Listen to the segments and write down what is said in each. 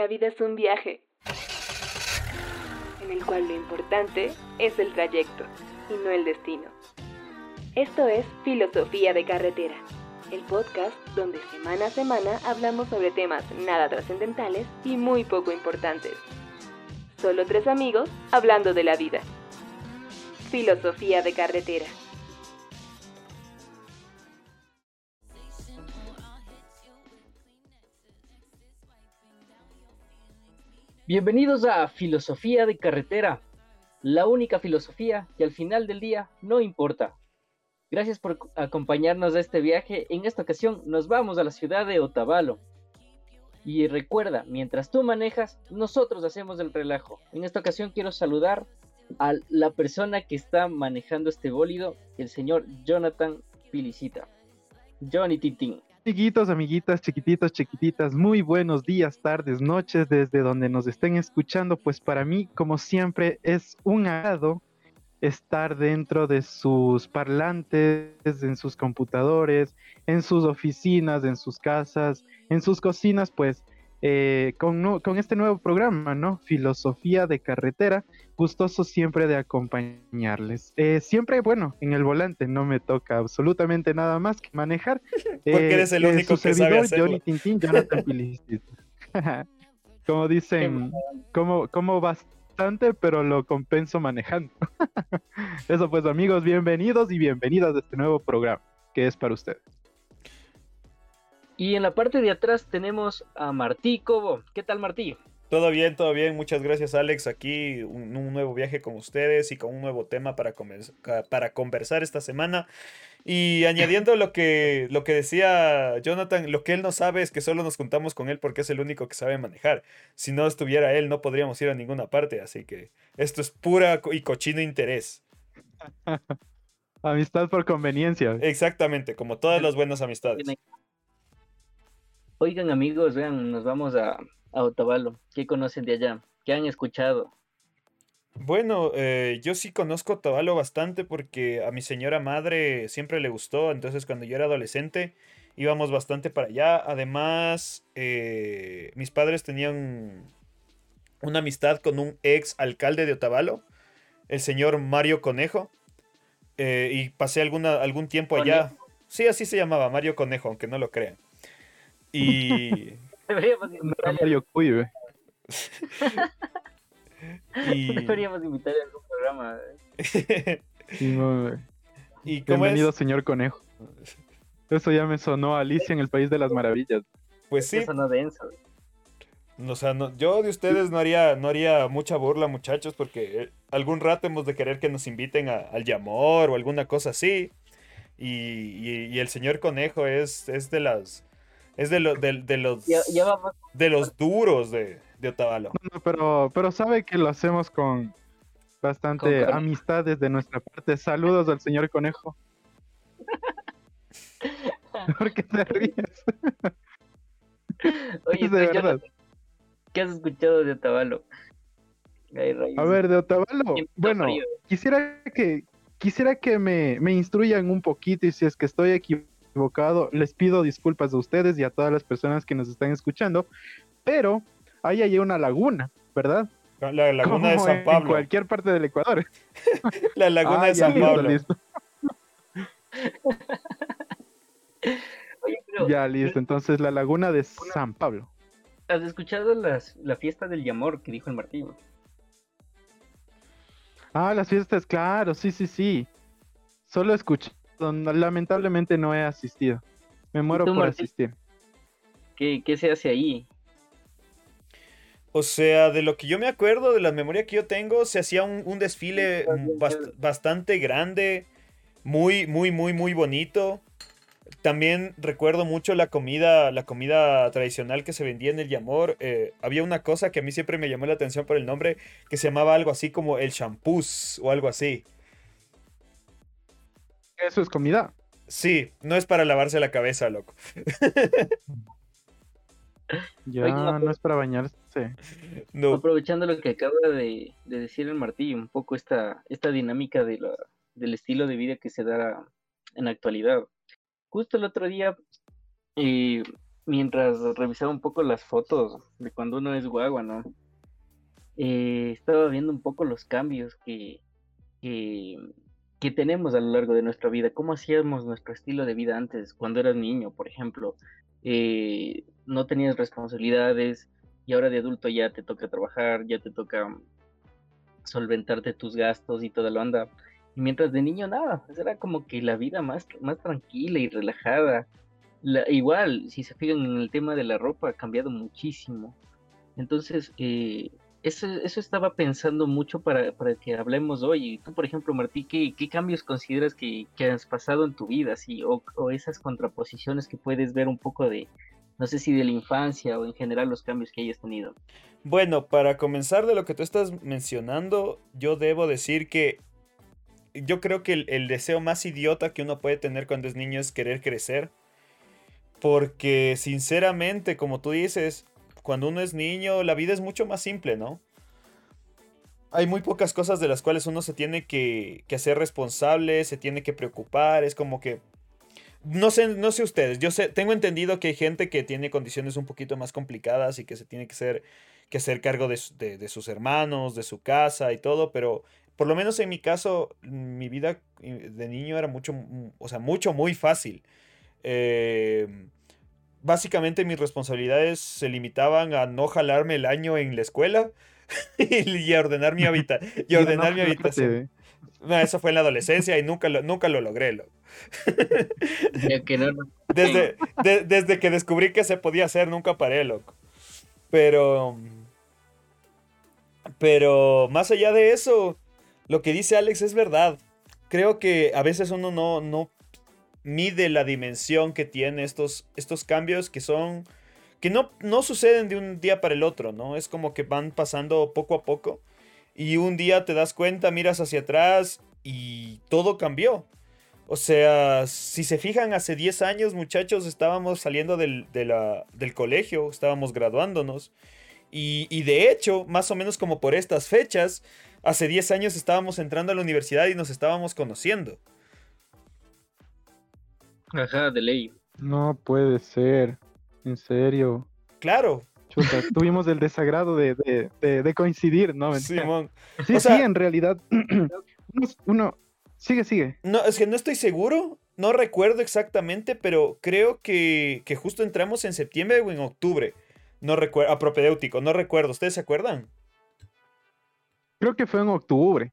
La vida es un viaje en el cual lo importante es el trayecto y no el destino. Esto es Filosofía de Carretera, el podcast donde semana a semana hablamos sobre temas nada trascendentales y muy poco importantes. Solo tres amigos hablando de la vida. Filosofía de Carretera. Bienvenidos a Filosofía de Carretera, la única filosofía que al final del día no importa. Gracias por acompañarnos a este viaje. En esta ocasión nos vamos a la ciudad de Otavalo. Y recuerda, mientras tú manejas, nosotros hacemos el relajo. En esta ocasión quiero saludar a la persona que está manejando este bólido, el señor Jonathan Pilicita. Johnny Tintín. Amiguitos, amiguitas, chiquititos, chiquititas, muy buenos días, tardes, noches, desde donde nos estén escuchando, pues para mí, como siempre, es un agrado estar dentro de sus parlantes, en sus computadores, en sus oficinas, en sus casas, en sus cocinas, pues eh, con, con, este nuevo programa, ¿no? Filosofía de carretera, gustoso siempre de acompañarles. Eh, siempre, bueno, en el volante no me toca absolutamente nada más que manejar. Porque eh, eres el único que sabe. Johnny Tintín, Jonathan como dicen, como, como bastante, pero lo compenso manejando. Eso pues amigos, bienvenidos y bienvenidas a este nuevo programa que es para ustedes. Y en la parte de atrás tenemos a Martí Cobo. ¿Qué tal, Martí? Todo bien, todo bien. Muchas gracias, Alex. Aquí un, nuevo viaje con ustedes y con un nuevo tema para, para conversar esta semana. Y añadiendo lo que, lo que decía Jonathan, lo que él no sabe es que solo nos juntamos con él porque es el único que sabe manejar. Si no estuviera él, no podríamos ir a ninguna parte. Así que esto es pura y cochino interés. Amistad por conveniencia. Exactamente, como todas las buenas amistades. Oigan amigos, vean, nos vamos a, a Otavalo. ¿Qué conocen de allá? ¿Qué han escuchado? Bueno, eh, yo sí conozco Otavalo bastante porque a mi señora madre siempre le gustó, entonces cuando yo era adolescente íbamos bastante para allá. Además, eh, mis padres tenían una amistad con un ex alcalde de Otavalo, el señor Mario Conejo, eh, y pasé alguna, algún tiempo allá. Sí, así se llamaba, Mario Conejo, aunque no lo crean. Y. Deberíamos Mario Cuy, y... Deberíamos invitar a algún programa. ¿Y Bienvenido, señor Conejo. Eso ya me sonó a Alicia en el País de las Maravillas. Pues sí. Sonó denso. O sea, no, yo de ustedes no haría, no haría mucha burla, muchachos, porque eh, algún rato hemos de querer que nos inviten al Yamor o alguna cosa así. Y, y, el señor Conejo es, es de las es de, lo, de, de los, de los duros de, de Otavalo. No, pero, pero sabe que lo hacemos con bastante amistad desde nuestra parte. Saludos al señor Conejo. ¿Por qué te ríes? Oye, de verdad. ¿qué has escuchado de Otavalo? A ver, de Otavalo. Bueno, quisiera que quisiera que me, me instruyan un poquito y si es que estoy equivocado equivocado, les pido disculpas a ustedes y a todas las personas que nos están escuchando, pero ahí hay una laguna, ¿verdad? La laguna de San Pablo. En cualquier parte del Ecuador. la laguna de San Pablo. Ya listo, entonces la laguna de San Pablo. ¿Has escuchado las, la fiesta del Yamor que dijo el Martín? Ah, las fiestas, claro, sí, sí, sí. Solo escuché lamentablemente no he asistido. Me muero por asistir. ¿Qué, se hace ahí? O sea, de lo que yo me acuerdo, de la memoria que yo tengo, se hacía un, desfile bastante grande, muy, muy, muy, muy bonito. También recuerdo mucho la comida, la comida tradicional que se vendía en el Yamor. Eh, había una cosa que a mí siempre me llamó la atención por el nombre, que se llamaba algo así como el champús o algo así eso es comida. Sí, no es para lavarse la cabeza, loco. ya, no es para bañarse. Aprovechando lo que acaba de, decir el Martí, un poco esta, esta dinámica de la, del estilo de vida que se da en la actualidad. Justo el otro día eh, mientras revisaba un poco las fotos de cuando uno es guagua, ¿no? Eh, estaba viendo un poco los cambios que, que, tenemos a lo largo de nuestra vida, cómo hacíamos nuestro estilo de vida antes, cuando eras niño, por ejemplo, eh, no tenías responsabilidades y ahora de adulto ya te toca trabajar, ya te toca solventarte tus gastos y toda la onda. Y mientras de niño nada, era como que la vida más, más tranquila y relajada. igual, si se fijan en el tema de la ropa, ha cambiado muchísimo. Entonces, eh, eso, eso estaba pensando mucho para, para, que hablemos hoy. Tú, por ejemplo, Martí, ¿qué, qué cambios consideras que, que, has pasado en tu vida? O, o, esas contraposiciones que puedes ver un poco de, no sé si de la infancia o en general los cambios que hayas tenido. Bueno, para comenzar de lo que tú estás mencionando, yo debo decir que yo creo que el, el deseo más idiota que uno puede tener cuando es niño es querer crecer. Porque sinceramente, como tú dices, cuando uno es niño, la vida es mucho más simple, ¿no? Hay muy pocas cosas de las cuales uno se tiene que, hacer responsable, se tiene que preocupar, es como que... No sé, no sé ustedes, yo sé, tengo entendido que hay gente que tiene condiciones un poquito más complicadas y que se tiene que, ser, que hacer cargo de, de sus hermanos, de su casa y todo, pero por lo menos en mi caso, mi vida de niño era mucho, o sea, mucho, muy fácil. Eh, básicamente mis responsabilidades se limitaban a no jalarme el año en la escuela y a ordenar mi, y ordenar mi habitación. eso fue en la adolescencia y nunca lo, nunca lo logré. desde, desde que descubrí que se podía hacer, nunca paré, loco. Pero... Pero más allá de eso, lo que dice Alex es verdad. Creo que a veces uno no, no mide la dimensión que tiene estos, estos cambios que son que no, no suceden de un día para el otro, ¿no? Es como que van pasando poco a poco y un día te das cuenta, miras hacia atrás y todo cambió. O sea, si se fijan, hace 10 años, muchachos, estábamos saliendo del, del colegio, estábamos graduándonos. Y, y, de hecho, más o menos como por estas fechas, hace 10 años estábamos entrando a la universidad y nos estábamos conociendo. Ajá, de ley. No puede ser. En serio. Claro. Chuta, tuvimos el desagrado de, coincidir, ¿no? Simón. Sí, sí, en realidad. uno, Sigue, sigue. No, es que no estoy seguro. No recuerdo exactamente, pero creo que, que justo entramos en septiembre o en octubre. No recuerdo. A propedéutico, no recuerdo. ¿Ustedes se acuerdan? Creo que fue en octubre.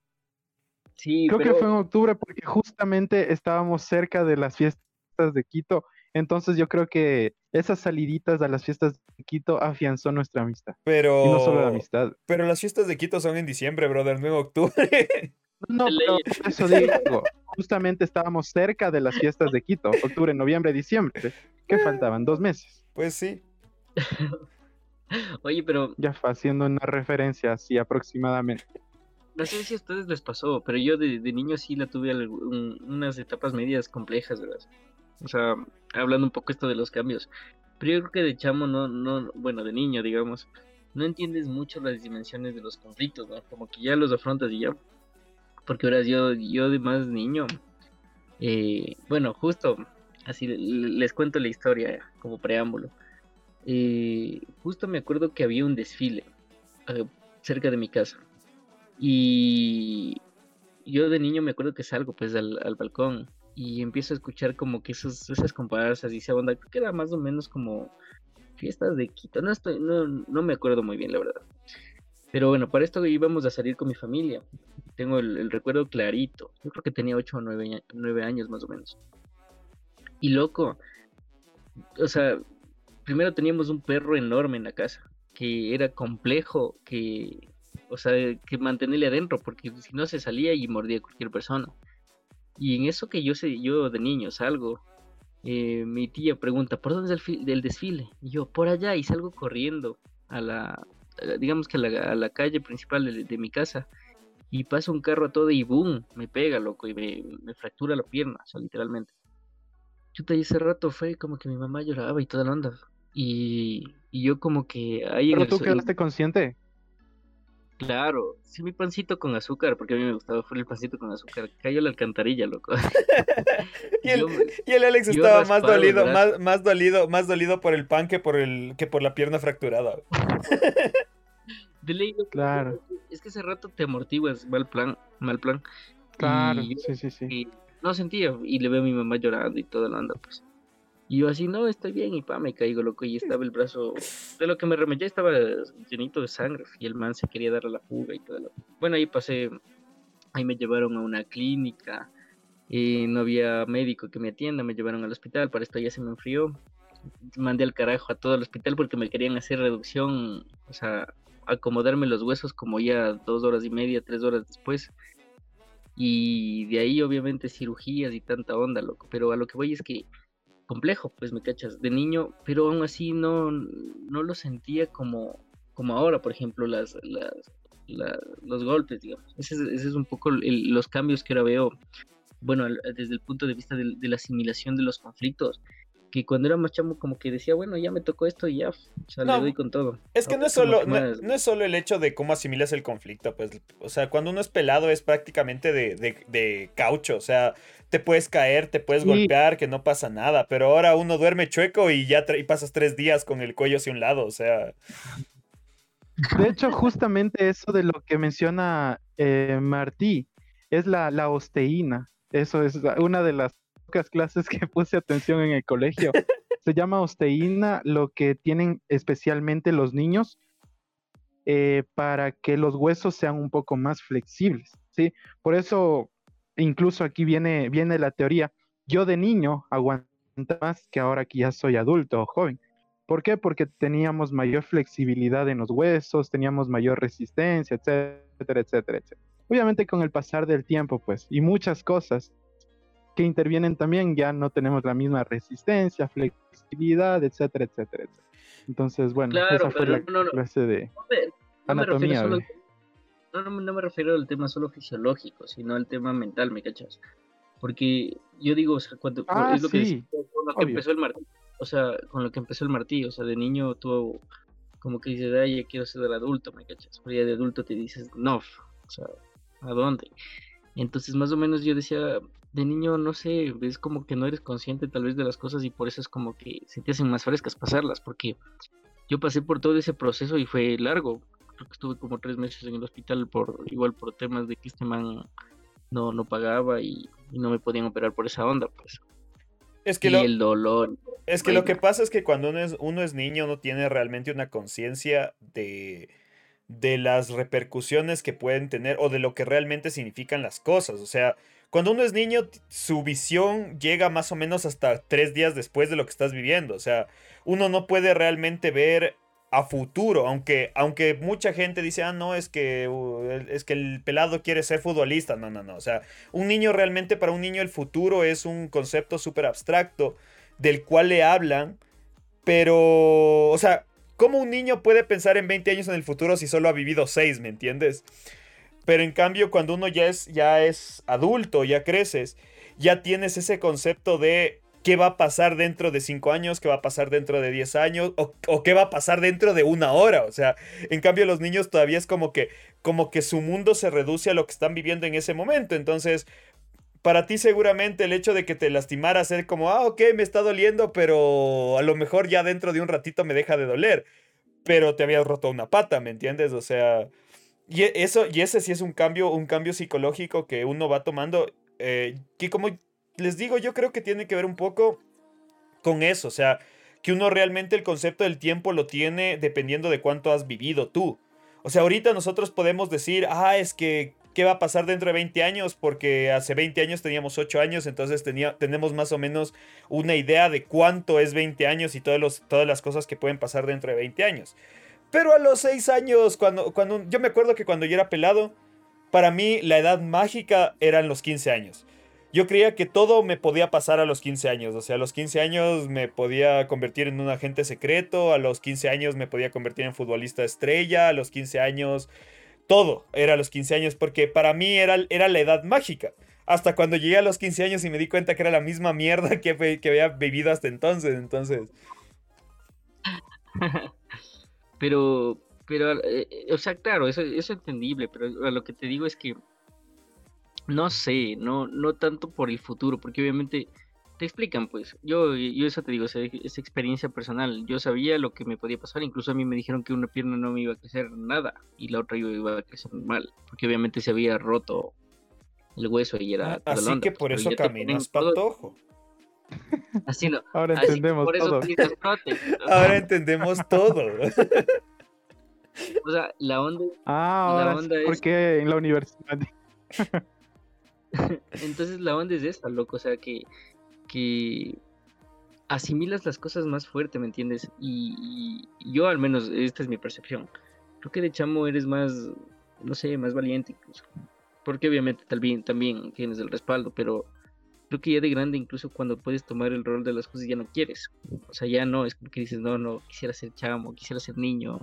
Sí, Creo que fue en octubre porque justamente estábamos cerca de las fiestas de Quito. Entonces yo creo que esas saliditas a las fiestas de Quito afianzó nuestra amistad. Pero... Y no solo la amistad. Pero las fiestas de Quito son en diciembre, brother, no en octubre. No, pero eso digo, justamente estábamos cerca de las fiestas de Quito, octubre, noviembre, diciembre. ¿Qué faltaban? Dos meses. Pues sí. Oye, pero... Ya fue haciendo una referencia así aproximadamente. No sé si a ustedes les pasó, pero yo de, niño sí la tuve unas etapas medias complejas, ¿verdad? O sea, hablando un poco esto de los cambios. Pero yo creo que de chamo no, no, bueno, de niño, digamos, no entiendes mucho las dimensiones de los conflictos, ¿no? Como que ya los afrontas y ya. Porque ahora yo, yo de más niño, eh, bueno, justo así les cuento la historia como preámbulo. Eh, justo me acuerdo que había un desfile eh, cerca de mi casa. Y yo de niño me acuerdo que salgo pues al, al balcón y empiezo a escuchar como que esos, esas comparsas y esa onda, creo que era más o menos como fiestas de Quito, no, estoy, no, no me acuerdo muy bien la verdad. Pero bueno, para esto íbamos a salir con mi familia. Tengo el, recuerdo clarito. Yo creo que tenía 8 o 9, 9, años más o menos. Y loco, o sea, primero teníamos un perro enorme en la casa, que era complejo, que, o sea, que mantenerle adentro, porque si no se salía y mordía a cualquier persona. Y en eso que yo sé, yo de niño salgo, eh, mi tía pregunta, ¿por dónde es el, desfile? Y yo, por allá, y salgo corriendo a la, digamos que a la, calle principal de, mi casa. Y pasa un carro a todo y boom, me pega, loco, y me, fractura la pierna, o sea, literalmente. Chuta, y ese rato fue como que mi mamá lloraba y toda la onda. Y, y yo como que ahí... ¿Pero tú quedaste consciente? Claro, sí, mi pancito con azúcar, porque a mí me gustaba fue el pancito con azúcar. Cayó la alcantarilla, loco. y, el, Alex estaba más dolido, más, más, dolido, más dolido por el pan que por el, que por la pierna fracturada. De ley, claro. Es que ese rato te amortiguas, mal plan, mal plan. Claro, sí, sí, sí. no sentía, y le veo a mi mamá llorando y toda la onda, pues. Y yo así, no, estoy bien, y pa, me caigo, loco, y estaba el brazo, de lo que me remedié estaba llenito de sangre, y el man se quería dar a la fuga y todo. Lo... Bueno, ahí pasé, ahí me llevaron a una clínica, y no había médico que me atienda, me llevaron al hospital, para esto ya se me enfrió, mandé al carajo a todo el hospital porque me querían hacer reducción, o sea, acomodarme los huesos como ya dos horas y media, tres horas después. Y de ahí obviamente cirugías y tanta onda, loco, pero a lo que voy es que complejo, pues me cachas, de niño, pero aún así no, no lo sentía como, como ahora, por ejemplo, las, las, los golpes, digamos. Ese es, un poco los cambios que ahora veo, bueno, desde el punto de vista de, la asimilación de los conflictos, que cuando era más chamo como que decía, bueno, ya me tocó esto y ya, o sea, le doy con todo. Es que no, es solo, no, es solo el hecho de cómo asimilas el conflicto, pues, o sea, cuando uno es pelado es prácticamente de, de, caucho, o sea, te puedes caer, te puedes golpear, que no pasa nada, pero ahora uno duerme chueco y ya y pasas tres días con el cuello hacia un lado, o sea... De hecho, justamente eso de lo que menciona eh, Martí, es la, la osteína. Eso es una de las pocas clases que puse atención en el colegio. Se llama osteína, lo que tienen especialmente los niños eh, para que los huesos sean un poco más flexibles, ¿sí? Por eso, incluso aquí viene, viene la teoría. Yo de niño aguanto más que ahora que ya soy adulto o joven. ¿Por qué? Porque teníamos mayor flexibilidad en los huesos, teníamos mayor resistencia, etcétera, etcétera, etcétera. Obviamente con el pasar del tiempo, pues, y muchas cosas, que intervienen también, ya no tenemos la misma resistencia, flexibilidad, etcétera, etcétera, etcétera. Entonces, bueno, esa fue la clase de anatomía. no, no, me refiero al tema solo fisiológico, sino al tema mental, ¿me cachas? Porque yo digo, o sea, cuando ah, es lo que, con lo que empezó el martillo, o sea, con lo que empezó el martillo, o sea, de niño tú como que dices, ay, ya quiero ser el adulto, ¿me cachas? Pero ya de adulto te dices, no, o sea, ¿a dónde? Entonces, más o menos yo decía, de niño, no sé, ves como que no eres consciente tal vez de las cosas y por eso es como que se te hacen más frescas pasarlas, porque yo pasé por todo ese proceso y fue largo. Creo que estuve como tres meses en el hospital por igual por temas de que este man no, no pagaba y, no me podían operar por esa onda, pues. Es que y el dolor. Es que lo que pasa es que cuando uno es, uno es niño no tiene realmente una conciencia de, de las repercusiones que pueden tener o de lo que realmente significan las cosas. O sea, cuando uno es niño, su visión llega más o menos hasta tres días después de lo que estás viviendo. O sea, uno no puede realmente ver a futuro, aunque, aunque mucha gente dice, ah, no, es que, uh, es que el pelado quiere ser futbolista. No, no, no. O sea, un niño realmente, para un niño el futuro es un concepto súper abstracto del cual le hablan, pero, o sea, ¿cómo un niño puede pensar en 20 años en el futuro si solo ha vivido 6, me entiendes? Pero en cambio, cuando uno ya es, ya es adulto, ya creces, ya tienes ese concepto de qué va a pasar dentro de cinco años, qué va a pasar dentro de 10 años, o, qué va a pasar dentro de una hora. O sea, en cambio, los niños todavía es como que, como que su mundo se reduce a lo que están viviendo en ese momento. Entonces, para ti seguramente el hecho de que te lastimara ser como, ah, ok, me está doliendo, pero a lo mejor ya dentro de un ratito me deja de doler. Pero te habías roto una pata, ¿me entiendes? O sea, y e, eso, y ese sí es un cambio, un cambio psicológico que uno va tomando. Eh, que como les digo, yo creo que tiene que ver un poco con eso. O sea, que uno realmente el concepto del tiempo lo tiene dependiendo de cuánto has vivido tú. O sea, ahorita nosotros podemos decir, ah, es que, ¿qué va a pasar dentro de 20 años? Porque hace 20 años teníamos 8 años, entonces tenía, tenemos más o menos una idea de cuánto es 20 años y todos los, todas las cosas que pueden pasar dentro de 20 años. Pero a los seis años, cuando, cuando yo me acuerdo que cuando yo era pelado, para mí la edad mágica eran los 15 años. Yo creía que todo me podía pasar a los 15 años. O sea, a los 15 años me podía convertir en un agente secreto, a los 15 años me podía convertir en futbolista estrella, a los 15 años todo era a los 15 años, porque para mí era, era la edad mágica. Hasta cuando llegué a los 15 años y me di cuenta que era la misma mierda que, que había vivido hasta entonces. Entonces. Pero Pero, eh, o sea, claro, eso, eso es entendible, pero lo que te digo es que no sé, no, no tanto por el futuro, porque obviamente te explican, pues. Yo, yo eso te digo, es experiencia personal. Yo sabía lo que me podía pasar, incluso a mí me dijeron que una pierna no me iba a crecer nada y la otra iba a crecer mal, porque obviamente se había roto el hueso y era. Ah, así que por eso caminas patojo. Así no. Ahora entendemos todo. Ahora entendemos todo. o sea, la onda. Ah, la onda es porque en la universidad. Entonces la onda es esta, loco. O sea, que que asimilas las cosas más fuerte, ¿me entiendes? Y, yo al menos, esta es mi percepción. Creo que de chamo eres más, no sé, más valiente incluso. Porque obviamente también, tienes el respaldo, pero creo que ya de grande, incluso cuando puedes tomar el rol de las cosas, ya no quieres. O sea, ya no, es como que dices, no, no, quisiera ser chamo, quisiera ser niño.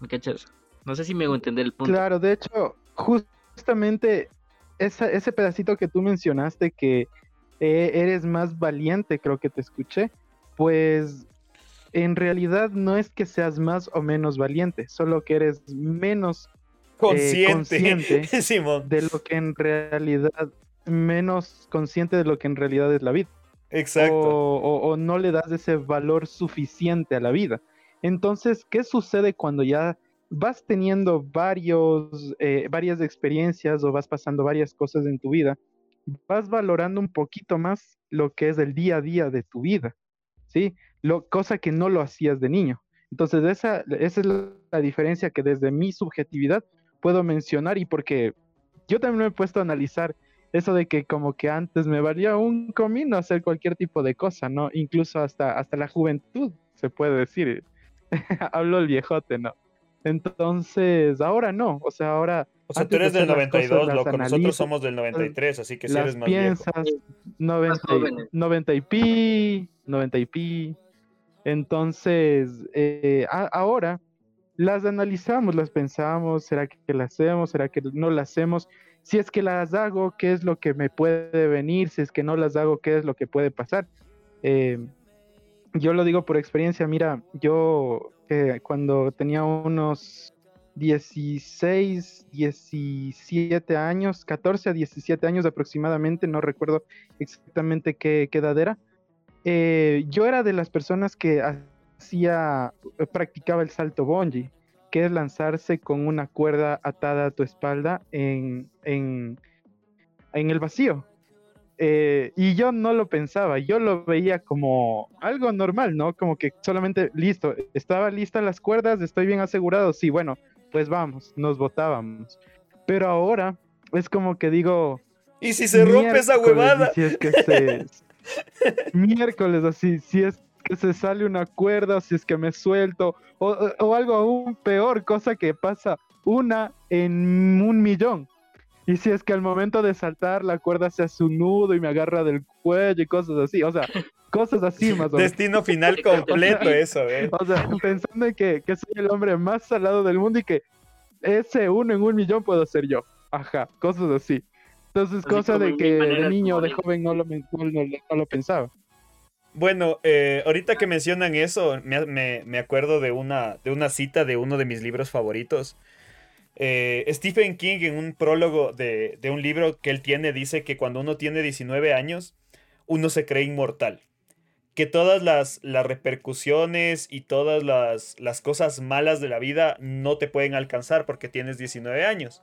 ¿Me cachas? No sé si me hago entender el punto. Claro, de hecho, justamente ese pedacito que tú mencionaste que eh, eres más valiente, creo que te escuché, pues en realidad no es que seas más o menos valiente, solo que eres menos eh, consciente, de lo que en realidad, menos consciente de lo que en realidad es la vida. Exacto. O, no le das ese valor suficiente a la vida. Entonces, ¿qué sucede cuando ya vas teniendo varios, eh, varias experiencias o vas pasando varias cosas en tu vida? Vas valorando un poquito más lo que es el día a día de tu vida, ¿sí? Lo, cosa que no lo hacías de niño. Entonces, esa, esa es la, diferencia que desde mi subjetividad puedo mencionar y porque yo también me he puesto a analizar eso de que como que antes me valía un comino hacer cualquier tipo de cosa, ¿no? Incluso hasta, hasta la juventud, se puede decir. Hablo el viejote, ¿no? Entonces, ahora no, o sea, ahora o sea, tú eres del 92, loco. Nosotros somos del 93, así que si eres más piensas, viejo. 90, 90 y pi, 90 y pi. Entonces, eh, ahora las analizamos, las pensamos, ¿será que las hacemos? ¿Será que no las hacemos? Si es que las hago, ¿qué es lo que me puede venir? Si es que no las hago, ¿qué es lo que puede pasar? Eh, yo lo digo por experiencia, mira, yo eh, cuando tenía unos 16, 17 años, 14 a 17 años aproximadamente, no recuerdo exactamente qué, edad era. Eh, yo era de las personas que hacía, eh, practicaba el salto bungee, que es lanzarse con una cuerda atada a tu espalda en, en, el vacío. Eh, y yo no lo pensaba, yo lo veía como algo normal, ¿no? Como que solamente listo, estaba lista las cuerdas, estoy bien asegurado, sí, bueno, pues vamos, nos votábamos. Pero ahora es como que digo... ¿Y si se rompe esa huevada? Si es que se... miércoles así, si es que se sale una cuerda, si es que me suelto, o, algo aún peor, cosa que pasa una en un millón. Y si es que al momento de saltar la cuerda se hace un nudo y me agarra del cuello y cosas así, o sea, cosas así más o menos. Destino final completo eso, ¿eh? O sea, pensando en que, que, soy el hombre más salado del mundo y que ese uno en un millón puedo ser yo. Ajá, cosas así. Entonces, cosas de que de niño o de joven no lo, no, lo pensaba. Bueno, eh, ahorita que mencionan eso, me, me, me, acuerdo de una, de una cita de uno de mis libros favoritos. Eh, Stephen King en un prólogo de, un libro que él tiene dice que cuando uno tiene 19 años, uno se cree inmortal que todas las, repercusiones y todas las, cosas malas de la vida no te pueden alcanzar porque tienes 19 años.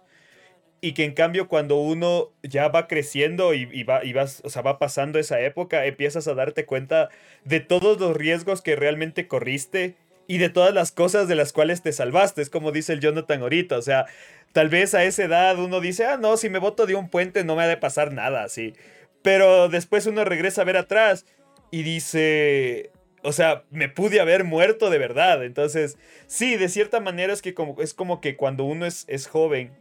Y que en cambio cuando uno ya va creciendo y, va, y o sea, va pasando esa época, empiezas a darte cuenta de todos los riesgos que realmente corriste y de todas las cosas de las cuales te salvaste. Es como dice el Jonathan ahorita. O sea, tal vez a esa edad uno dice, ah, no, si me boto de un puente no me ha de pasar nada así. Pero después uno regresa a ver atrás y dice, o sea, me pude haber muerto de verdad. Entonces, sí, de cierta manera es que como, es como que cuando uno es, es joven,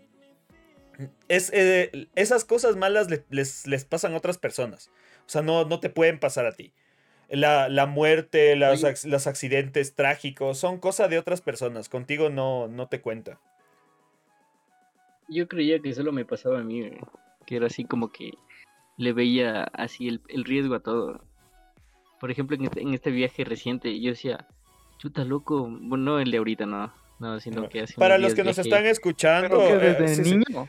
es, eh, esas cosas malas les, les, pasan a otras personas. O sea, no, no te pueden pasar a ti. La, la muerte, las, los accidentes trágicos, son cosas de otras personas. Contigo no, no te cuenta. Yo creía que solo me pasaba a mí, que era así como que le veía así el, el riesgo a todo. Por ejemplo, en este, en este viaje reciente, yo decía, chuta loco, bueno, no el de ahorita, no, no, sino que hace Para los que nos están escuchando, eh, desde sí, sí. niño.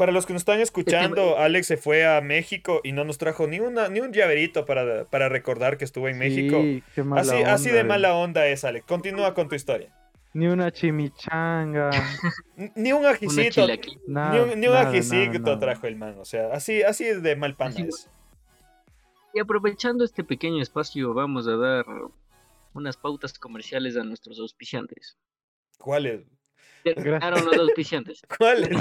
Para los que nos están escuchando, Alex se fue a México y no nos trajo ni una ni un llaverito para, para recordar que estuvo en México. Sí, qué mala Así, así onda, de ve. mala onda es, Alex. Continúa con tu historia. Ni una chimichanga. Ni un ajicito, nada, ni un, ni un nada, ajicito nada, trajo el man. O sea, así, así es de mal Así- es. Y aprovechando este pequeño espacio, vamos a dar unas pautas comerciales a nuestros auspiciantes. ¿Cuál es? Terminaron los auspiciantes. ¿Cuál es?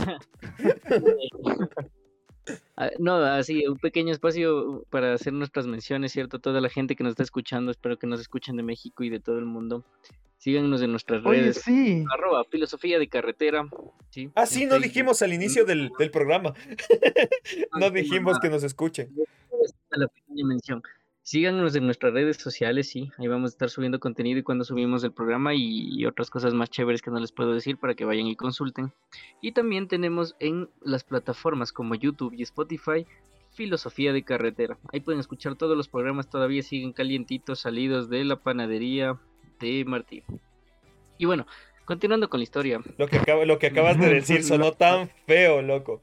Ah, No, así, un pequeño espacio para hacer nuestras menciones, ¿cierto? Toda la gente que nos está escuchando, espero que nos escuchen de México y de todo el mundo. Síganos en nuestras Oye, redes. sí. Arroba filosofía de carretera. ¿sí? Ah, sí, no dijimos al inicio del, del programa. No Ah, qué dijimos que nos escuchen. a la pequeña mención. Síganos en nuestras redes sociales, sí, ahí vamos a estar subiendo contenido y cuando subimos el programa y, y otras cosas más chéveres que no les puedo decir para que vayan y consulten. Y también tenemos en las plataformas como YouTube y Spotify Filosofía de Carretera. Ahí pueden escuchar todos los programas, todavía siguen calientitos, salidos de la panadería de Martín. Y bueno, continuando con la historia. Lo que, lo que acabas de decir sonó tan feo, loco.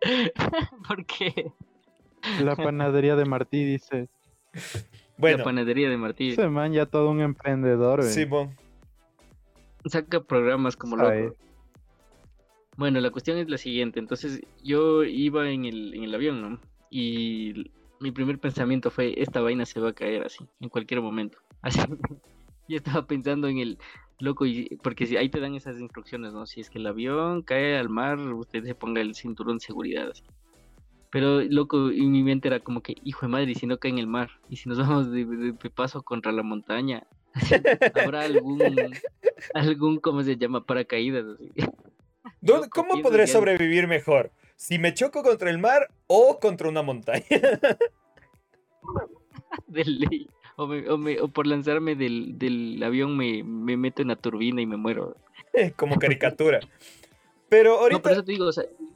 Porque La panadería de Martí dice. la Bueno, panadería de Martín Ese man ya todo un emprendedor, ve. Simón. saca programas como loco. Bueno, la cuestión es la siguiente. Entonces, yo iba en el, en el avión, ¿no? Y mi primer pensamiento fue, esta vaina se va a caer así, en cualquier momento. Así. Yo estaba pensando en el loco, y, porque si ahí te dan esas instrucciones, ¿no? Si es que el avión cae al mar, usted se ponga el cinturón de seguridad. así. Pero, loco, en mi mente era como que, hijo de madre, ¿y si no cae en el mar? ¿Y si nos vamos de, de- de paso contra la montaña? ¿Habrá algún, algún, ¿cómo se llama? Paracaídas, así. ¿Dónde- Loco, ¿Cómo podré sobrevivir mejor? ¿Si me choco contra el mar o contra una montaña? de ley. O, me- o me- o por lanzarme del, del avión me, me meto en la turbina y me muero. Como caricatura. Pero No, ahorita, por eso te digo, o sea, cre-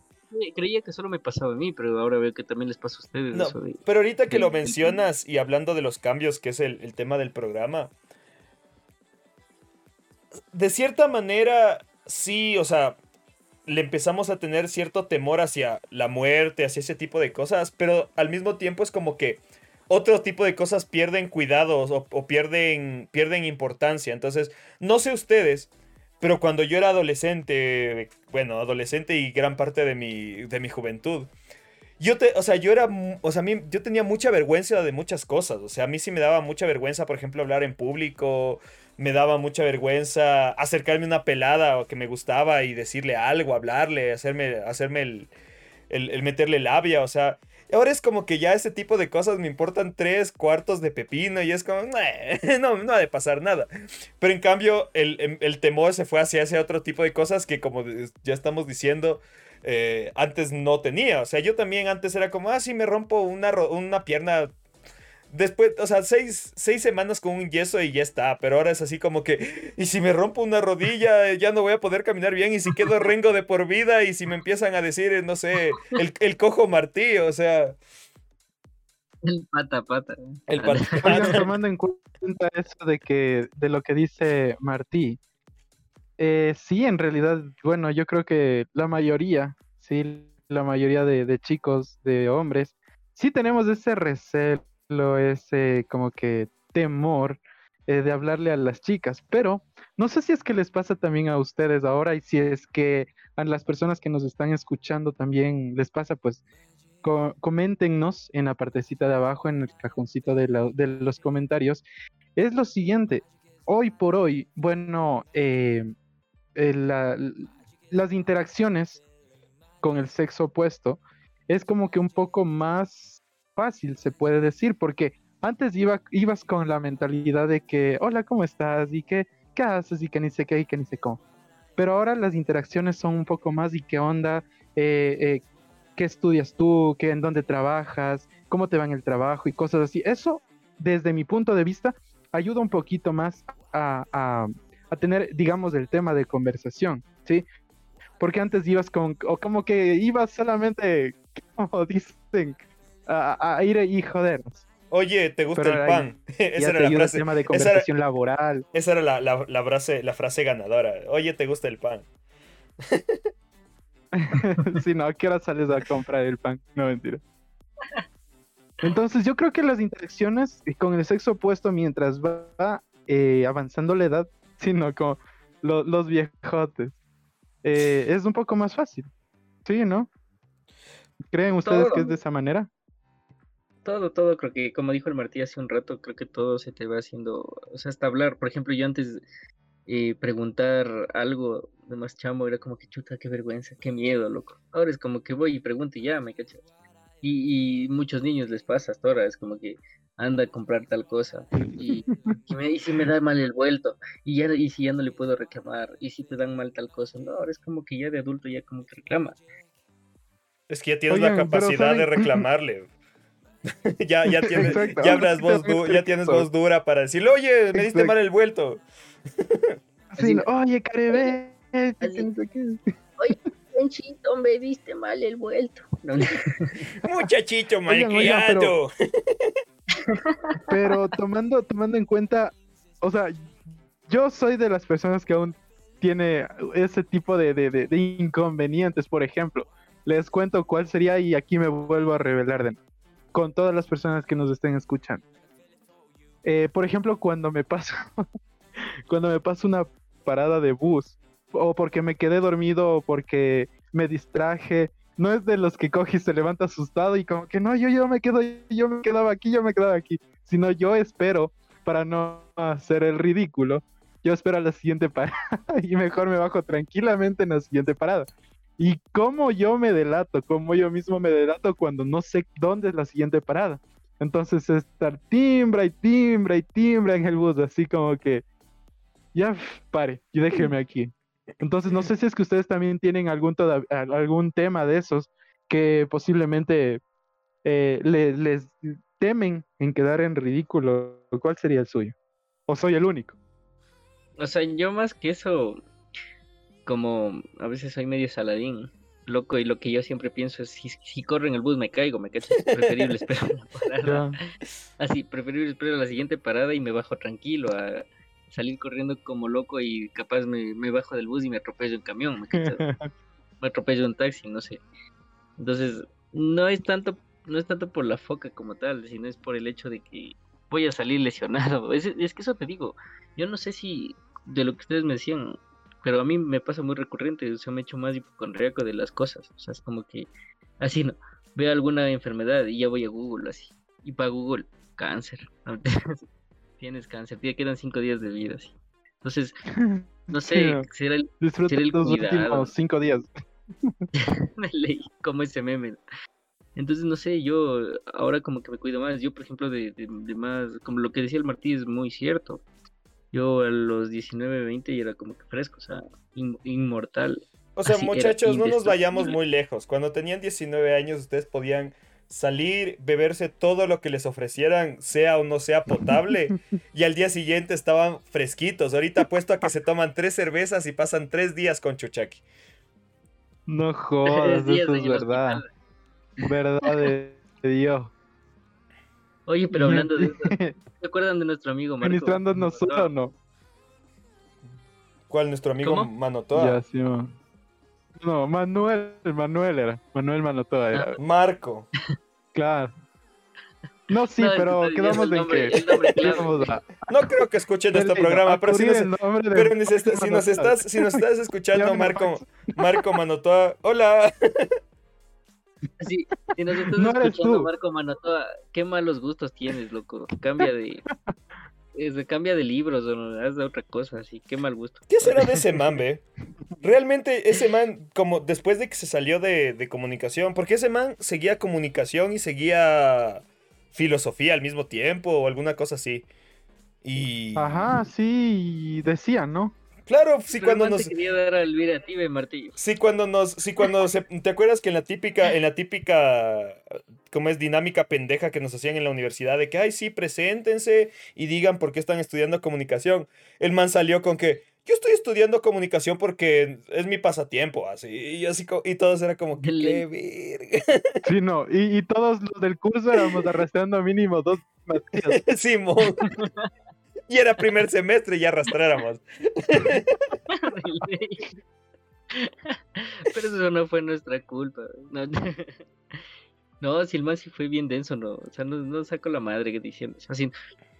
creía que solo me pasaba a mí, pero ahora veo que también les pasa a ustedes. No, eso de- pero ahorita que lo mencionas y hablando de los cambios, que es el, el tema del programa, de cierta manera, sí, o sea, le empezamos a tener cierto temor hacia la muerte, hacia ese tipo de cosas, pero al mismo tiempo es como que otro tipo de cosas pierden cuidados o, o pierden, pierden importancia. Entonces, no sé ustedes, pero cuando yo era adolescente, bueno, adolescente y gran parte de mi, de mi juventud, yo te, o sea, yo era, o sea, a mí, yo tenía mucha vergüenza de muchas cosas. O sea, a mí sí me daba mucha vergüenza, por ejemplo, hablar en público. Me daba mucha vergüenza acercarme a una pelada o que me gustaba y decirle algo, hablarle, hacerme, hacerme el, el, el meterle labia. O sea, ahora es como que ya ese tipo de cosas me importan tres cuartos de pepino y es como, "Nah, no, no ha de pasar nada. Pero en cambio, el, el- el temor se fue hacia ese otro tipo de cosas que, como ya estamos diciendo, eh, antes no tenía. O sea, yo también antes era como, ah, sí, me rompo una, una pierna. Después, o sea, seis, seis semanas con un yeso y ya está. Pero ahora es así como que, y si me rompo una rodilla, ya no voy a poder caminar bien. Y si quedo rengo de por vida, y si me empiezan a decir, eh, no sé, el, el cojo Martí, o sea, El pata pata. el Ah, pat- Oigan, tomando en cuenta eso de que de lo que dice Martí, eh, sí, en realidad, bueno, yo creo que la mayoría, sí, la mayoría de, de chicos, de hombres, sí tenemos ese recelo, ese como que temor eh, de hablarle a las chicas, pero no sé si es que les pasa también a ustedes ahora y si es que a las personas que nos están escuchando también les pasa, pues co- coméntenos en la partecita de abajo, en el cajoncito de, los comentarios. Es lo siguiente, hoy por hoy, bueno, eh, eh, la- las interacciones con el sexo opuesto es como que un poco más fácil, se puede decir, porque antes iba, ibas con la mentalidad de que, hola, ¿cómo estás? Y que, ¿qué haces? Y que ni sé qué, y que ni sé cómo. Pero ahora las interacciones son un poco más y qué onda, eh, eh, qué estudias tú, qué, en dónde trabajas, cómo te va en el trabajo y cosas así. Eso, desde mi punto de vista, ayuda un poquito más a, a- a tener, digamos, el tema de conversación, ¿sí? Porque antes ibas con, o como que ibas solamente, como dicen, a, a ir y jodernos. Oye, ¿te gusta Pero el pan? Esa era la frase. tema de esa era, conversación laboral. esa era la, la- la frase, la frase ganadora. Oye, ¿te gusta el pan? si no, ¿a qué hora sales a comprar el pan? No, mentira. Entonces, yo creo que las interacciones con el sexo opuesto mientras va eh, avanzando la edad, sino con lo- los viejotes, eh, es un poco más fácil. Sí, ¿no? ¿Creen ustedes que es de esa manera? Todo, todo, creo que como dijo el Martí hace un rato, creo que todo se te va haciendo, o sea, hasta hablar, por ejemplo, yo antes eh, preguntar algo de más chamo era como que chuta, qué vergüenza, qué miedo, loco. Ahora es como que voy y pregunto y ya, me cachas. Y, y muchos niños les pasa hasta ahora, es como que anda a comprar tal cosa y, y, me, y si me da mal el vuelto y ya y si ya no le puedo reclamar y si te dan mal tal cosa, no, ahora es como que ya de adulto ya como que reclama. Es que ya tienes la Oigan, capacidad de reclamarle. ya, ya tienes, Exacto, ya hablas voz du- ya tienes voz dura para decirle, oye, me diste Exacto. mal el vuelto. Sí, oye, Carebe, ¿qué Así. tienes aquí? Penchito, me diste mal el vuelto. No, Muchachito malcriado. Pero tomando, tomando en cuenta, o sea, yo soy de las personas que aún tiene ese tipo de, de- de- de inconvenientes, por ejemplo. Les cuento cuál sería y aquí me vuelvo a revelar de nuevo, con todas las personas que nos estén escuchando. Eh, por ejemplo, cuando me paso, cuando me paso una parada de bus, o porque me quedé dormido, o porque me distraje, no es de los que coge y se levanta asustado y como que no, yo, yo me quedo, yo me quedaba aquí, yo me quedaba aquí, sino yo espero para no hacer el ridículo, yo espero a la siguiente parada y mejor me bajo tranquilamente en la siguiente parada. Y cómo yo me delato, cómo yo mismo me delato cuando no sé dónde es la siguiente parada. Entonces estar timbra y timbra y timbra en el bus, así como que ya pare y déjeme aquí. Entonces no sé si es que ustedes también tienen algún, algún tema de esos que posiblemente eh, le- les temen en quedar en ridículo. ¿Cuál sería el suyo? ¿O soy el único? O sea, yo más que eso, como a veces soy medio saladín, loco, y lo que yo siempre pienso es, si, si corro en el bus me caigo, me cachas, preferible esperar una parada. Así, preferible espero la siguiente parada y me bajo tranquilo a salir corriendo como loco y capaz me, me bajo del bus y me atropello un camión, me cachas, me atropello un taxi, no sé. Entonces, no es tanto, no es tanto por la foca como tal, sino es por el hecho de que voy a salir lesionado. Es, es que eso te digo, yo no sé si de lo que ustedes me decían, pero a mí me pasa muy recurrente, o sea, me he hecho más hipocondríaco de las cosas, o sea, es como que, así no, veo alguna enfermedad y ya voy a Google así, y para Google, cáncer, tienes cáncer, te quedan cinco días de vida, así. Entonces, no sé, no. será el, Será el cuidado. últimos cinco días. me leí como ese meme. Entonces, no sé, yo ahora como que me cuido más. Yo, por ejemplo, de, de, de más, como lo que decía el Martí es muy cierto. Yo a los 19, 20 ya era como que fresco, o sea, in- inmortal. O sea, Así muchachos, no nos vayamos muy lejos. Cuando tenían 19 años, ustedes podían salir, beberse todo lo que les ofrecieran, sea o no sea potable, y al día siguiente estaban fresquitos. Ahorita apuesto a que se toman tres cervezas y pasan tres días con chuchaki. No jodas, eso es verdad. Verdad de Dios. Oye, pero hablando de eso, ¿se acuerdan de nuestro amigo Marco? Ministrándonos solo o no. ¿Cuál? Nuestro amigo ¿Cómo? Manotoa. Ya, sí, man. No, Manuel, Manuel era. Manuel Manotoa era. Ah. Marco. Claro. No, sí, No, pero quedamos en que. No creo que escuchen este programa, pero si nos, pero está- si nos estás, si nos estás escuchando, Marco. Marco Manotoa, hola. Sí, si nos estás No escuchando. Marco Manotoa, qué malos gustos tienes, loco. Cambia de. es de- cambia de libros o no, haz de otra cosa, así, qué mal gusto. ¿Qué será de ese man, ve? Realmente ese man, como después de que se salió de, de comunicación, porque ese man seguía comunicación y seguía filosofía al mismo tiempo o alguna cosa así. Y... Ajá, sí, decían, ¿no? Claro, sí Pero cuando nos... te quería dar a Martillo. Sí, cuando nos, sí, cuando se, ¿te acuerdas que en la típica, en la típica, como es dinámica pendeja que nos hacían en la universidad de que, ay, sí, preséntense y digan por qué están estudiando comunicación? El man salió con que, yo estoy estudiando comunicación porque es mi pasatiempo, así, y así, y todos era como, que, qué verga. Sí, no, y, y, todos los del curso éramos arrastrando mínimo dos. Simón. y era primer semestre y ya arrastráramos. Pero eso no fue nuestra culpa. No, no si el man sí fue bien denso, no. O sea, no, no saco la madre que diciendo. Así,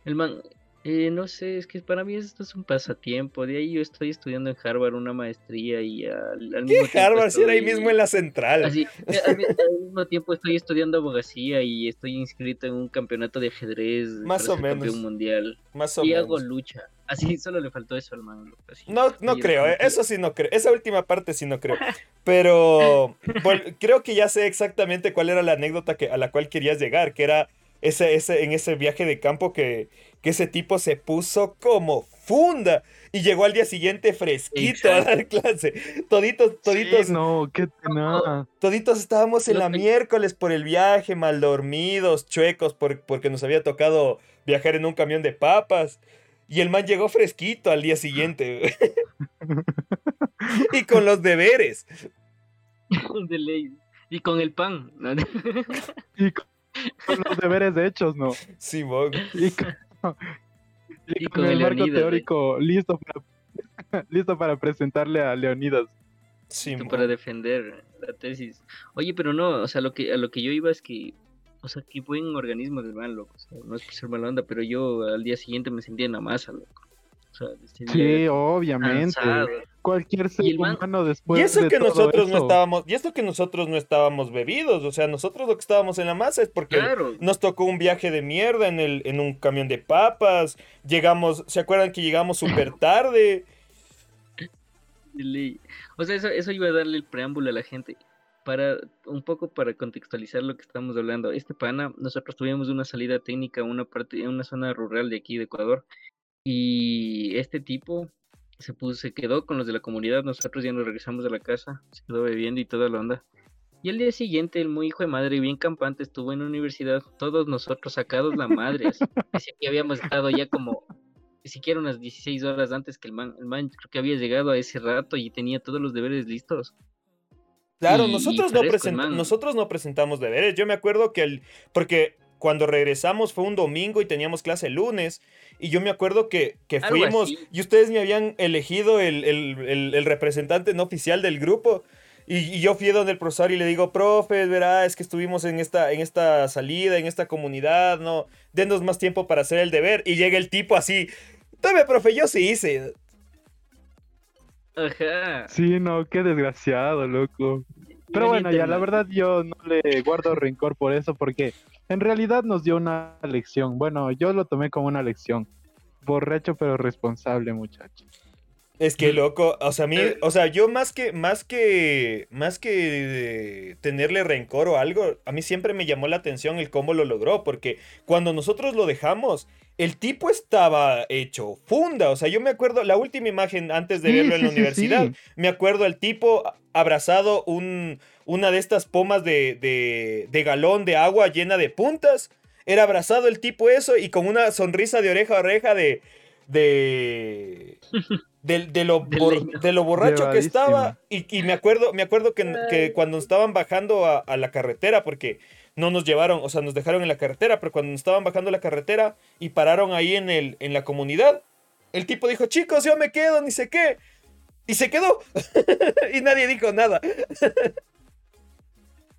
el man, eh, no sé, es que para mí esto es un pasatiempo. De ahí yo estoy estudiando en Harvard una maestría y al, al ¿Qué Harvard? Si era ahí mismo en la central. Así, eh, al, mismo tiempo estoy estudiando abogacía y estoy inscrito en un campeonato de ajedrez. Más o menos. Campeón mundial. Más o y menos. hago lucha. Así solo le faltó eso al man. no, no creo, eh, eso sí no creo. Esa última parte sí no creo. Pero creo que ya sé exactamente cuál era la anécdota que, a la cual querías llegar, que era ese, ese, en ese viaje de campo que, que ese tipo se puso como funda y llegó al día siguiente fresquito a dar clase. Toditos, toditos. Sí, no, qué nada. Toditos estábamos en la miércoles por el viaje, mal dormidos, chuecos, por, porque nos había tocado viajar en un camión de papas. Y el man llegó fresquito al día siguiente. y con los deberes. De ley. Y con el pan. y con con los deberes hechos, ¿no? Sí, bon. Y con, y con, el marco teórico listo para, listo para presentarle a Leonidas. Sí, para defender la tesis. Oye, pero no, o sea, lo que, a lo que yo iba es que, o sea, que buen organismo de mal, loco. O sea, no es por ser mala onda, pero yo al día siguiente me sentía en la masa, loco. Sí, obviamente. Cansado. Cualquier ser humano después y eso de que todo nosotros eso. no estábamos y esto que nosotros no estábamos bebidos o sea nosotros lo que estábamos en la masa es porque claro. nos tocó un viaje de mierda en el en un camión de papas llegamos se acuerdan que llegamos súper tarde o sea eso, eso iba a darle el preámbulo a la gente para un poco para contextualizar lo que estamos hablando este pana nosotros tuvimos una salida técnica a una parte en una zona rural de aquí de Ecuador y este tipo se puso, se quedó con los de la comunidad, nosotros ya nos regresamos a la casa, se quedó bebiendo y toda la onda. Y al día siguiente, el muy hijo de madre, bien campante, estuvo en la universidad, todos nosotros sacados la madre, así, que habíamos estado ya como, ni siquiera unas 16 horas antes que el man, el man creo que había llegado a ese rato y tenía todos los deberes listos. Claro, y, nosotros, y no nosotros no presentamos deberes, yo me acuerdo que el, porque cuando regresamos fue un domingo y teníamos clase el lunes. Y yo me acuerdo que, que fuimos y ustedes me habían elegido el, el, el, el representante no oficial del grupo. Y, y, yo fui donde el profesor y le digo, profe, verá, es que estuvimos en esta, en esta salida, en esta comunidad, no, denos más tiempo para hacer el deber. Y llega el tipo así, tome, profe, yo sí hice. Ajá. Sí, no, qué desgraciado, loco. Pero bueno, ya la verdad yo no le guardo rencor por eso porque en realidad nos dio una lección. Bueno, yo lo tomé como una lección. Borracho pero responsable, muchacho. Es que loco, o sea, a mí, o sea, yo más que, más que, más que tenerle rencor o algo, a mí siempre me llamó la atención el cómo lo logró, porque cuando nosotros lo dejamos, el tipo estaba hecho funda, o sea, yo me acuerdo, la última imagen antes de Sí, verlo en la sí, universidad, sí. me acuerdo al tipo abrazado un, una de estas pomas de, de, de galón de agua llena de puntas, era abrazado el tipo eso y con una sonrisa de oreja a oreja de... de de, de, lo, De bor- leño. de lo borracho que estaba. Y, y me acuerdo me acuerdo que, que cuando estaban bajando a, a la carretera porque no nos llevaron o sea nos dejaron en la carretera pero cuando estaban bajando la carretera y pararon ahí en el en la comunidad el tipo dijo chicos yo me quedo ni sé qué y se quedó. Y nadie dijo nada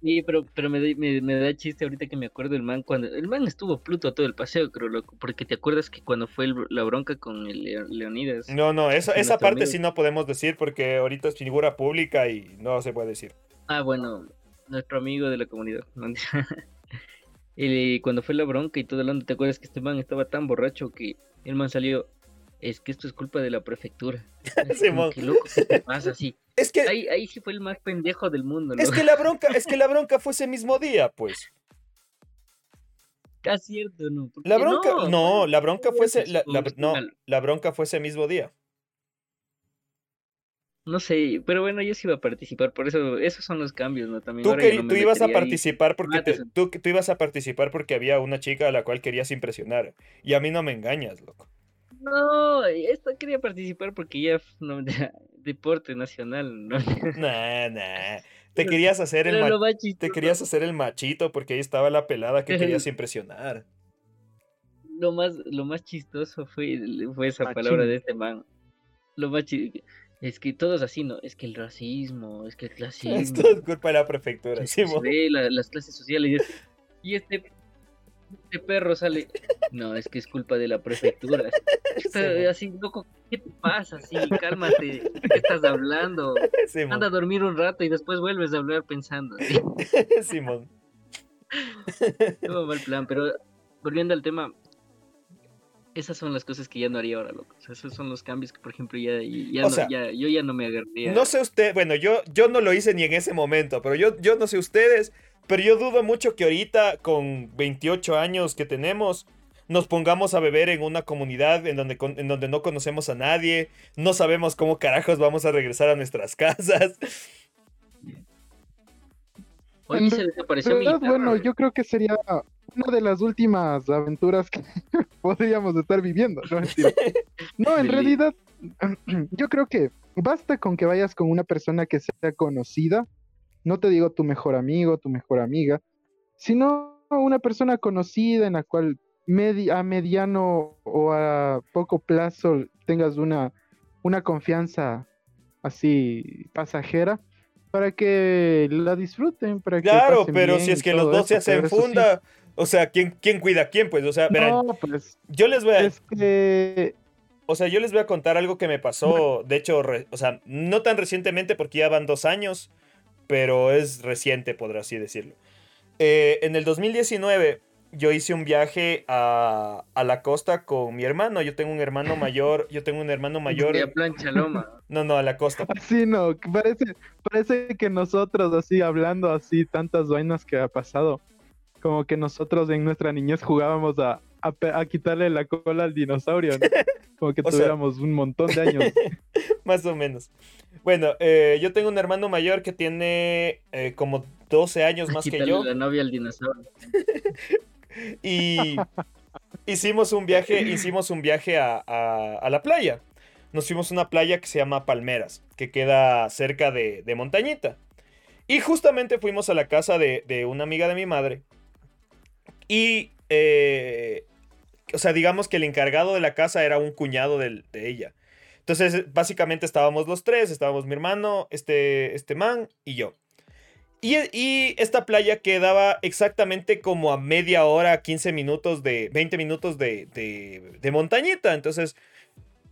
Sí, pero, pero me, me, me da chiste ahorita que me acuerdo el man cuando el man estuvo Pluto todo el paseo, creo, loco, porque te acuerdas que cuando fue el- la bronca con el Leo- Leonidas. no no esa, esa parte amigo. sí no podemos decir porque ahorita es figura pública y no se puede decir Ah, bueno, nuestro amigo de la comunidad. Y cuando fue la bronca y todo el mundo, ¿te acuerdas que este man estaba tan borracho que el man salió? Es que esto es culpa de la prefectura. Que loco, ¿qué te pasa así? es que Ahí, ahí sí fue el más pendejo del mundo, es que la bronca es que la bronca fue ese mismo día pues Ah, cierto, ¿no? ¿Por La bronca, no, no? la bronca fue ese, la, la- no, la bronca fue ese mismo día. No sé, pero bueno, yo sí iba a participar, por eso, esos son los cambios, ¿no? También Tú, no ibas a ahí. participar porque te- Mates. tú, tú ibas a participar porque había una chica a la cual querías impresionar. Y a mí no me engañas, loco. No, esto quería participar porque ya no, deporte nacional. No. Nah, nah. Te querías hacer el ma- te querías hacer el machito porque ahí estaba la pelada que querías impresionar. Lo más, lo más chistoso fue, fue esa Machín. palabra de este man. Lo más chi- es que todos así, ¿no? Es que el racismo, es que el clasismo. Esto es culpa de la prefectura. ve la- las clases sociales. Y, es- y este, este perro sale. No, es que es culpa de la prefectura. Está así, loco, ¿qué te pasa? Así, cálmate. ¿De qué estás hablando? Simón. Anda a dormir un rato y después vuelves a hablar pensando. así. Simón. Todo mal plan, pero volviendo al tema, esas son las cosas que ya no haría ahora, loco. O sea, esos son los cambios que, por ejemplo, ya, ya, no- sea, ya- yo ya no me agarraría. No sé usted, bueno, yo, yo no lo hice ni en ese momento, pero yo, yo no sé ustedes, pero yo dudo mucho que ahorita, con 28 años que tenemos, nos pongamos a beber en una comunidad en donde, en donde no conocemos a nadie, no sabemos cómo carajos vamos a regresar a nuestras casas. Hoy se desapareció mi Bueno, yo creo que sería una de las últimas aventuras que podríamos estar viviendo. No, en realidad, yo creo que basta con que vayas con una persona que sea conocida. No te digo tu mejor amigo, tu mejor amiga, sino una persona conocida en la cual medi- a mediano o a poco plazo tengas una, una confianza así pasajera para que la disfruten, para Claro, pero si es que los dos se eso, hacen sí. funda, o sea, ¿quién, quién cuida a quién? Pues, o sea, verán, No, pues yo les voy a, es que O sea, yo les voy a contar algo que me pasó, de hecho, re- o sea, no tan recientemente porque ya van dos años, pero es reciente, por así decirlo. Eh, en el 2019 yo hice un viaje a, a la costa con mi hermano. Yo tengo un hermano mayor, yo tengo un hermano mayor. A plancha loma. No, no, a la costa. así no, parece, parece que nosotros así hablando así tantas vainas que ha pasado, como que nosotros en nuestra niñez jugábamos a, a, quitarle la cola al dinosaurio, ¿no? como que sea- tuviéramos un montón de años. Más o menos. Bueno, eh, yo tengo un hermano mayor que tiene eh, como 12 años más que yo. la novia al dinosaurio. Y hicimos un viaje, hicimos un viaje a, a- a la playa. Nos fuimos a una playa que se llama Palmeras, que queda cerca de, de Montañita. Y justamente fuimos a la casa de, de una amiga de mi madre. Y, eh, o sea, digamos que el encargado de la casa era un cuñado de ella. Entonces, básicamente estábamos los tres, estábamos mi hermano, este, este man y yo. Y, esta playa quedaba exactamente como a media hora, 15 minutos de, 20 minutos de, de montañita. Entonces,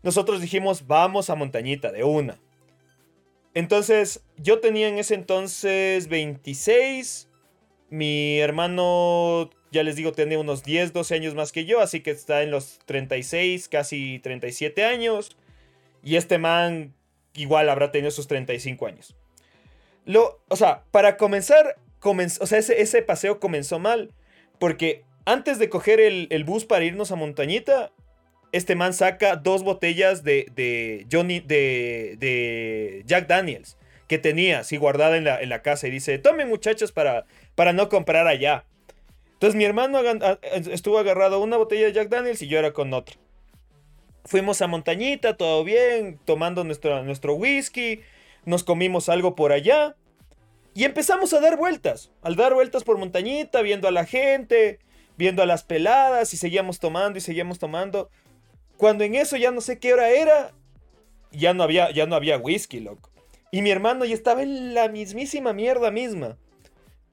nosotros dijimos, vamos a montañita de una. Entonces, yo tenía en ese entonces 26. Mi hermano, ya les digo, tenía unos 10, 12 años más que yo, así que está en los 36, casi 37 años. Y este man igual habrá tenido sus 35 años. Lo, o sea, para comenzar, comenz- o sea, ese, ese paseo comenzó mal. Porque antes de coger el, el bus para irnos a Montañita, este man saca dos botellas de, de Johnny, de, de Jack Daniels, que tenía así guardada en la, en la casa. Y dice, tomen muchachos para, para no comprar allá. Entonces mi hermano estuvo agarrado una botella de Jack Daniels y yo era con otra. Fuimos a Montañita, todo bien, tomando nuestro, nuestro whisky, nos comimos algo por allá y empezamos a dar vueltas. Al dar vueltas por Montañita, viendo a la gente, viendo a las peladas y seguíamos tomando y seguíamos tomando. Cuando en eso ya no sé qué hora era, ya no había, ya no había whisky, loco. Y mi hermano ya estaba en la mismísima mierda misma.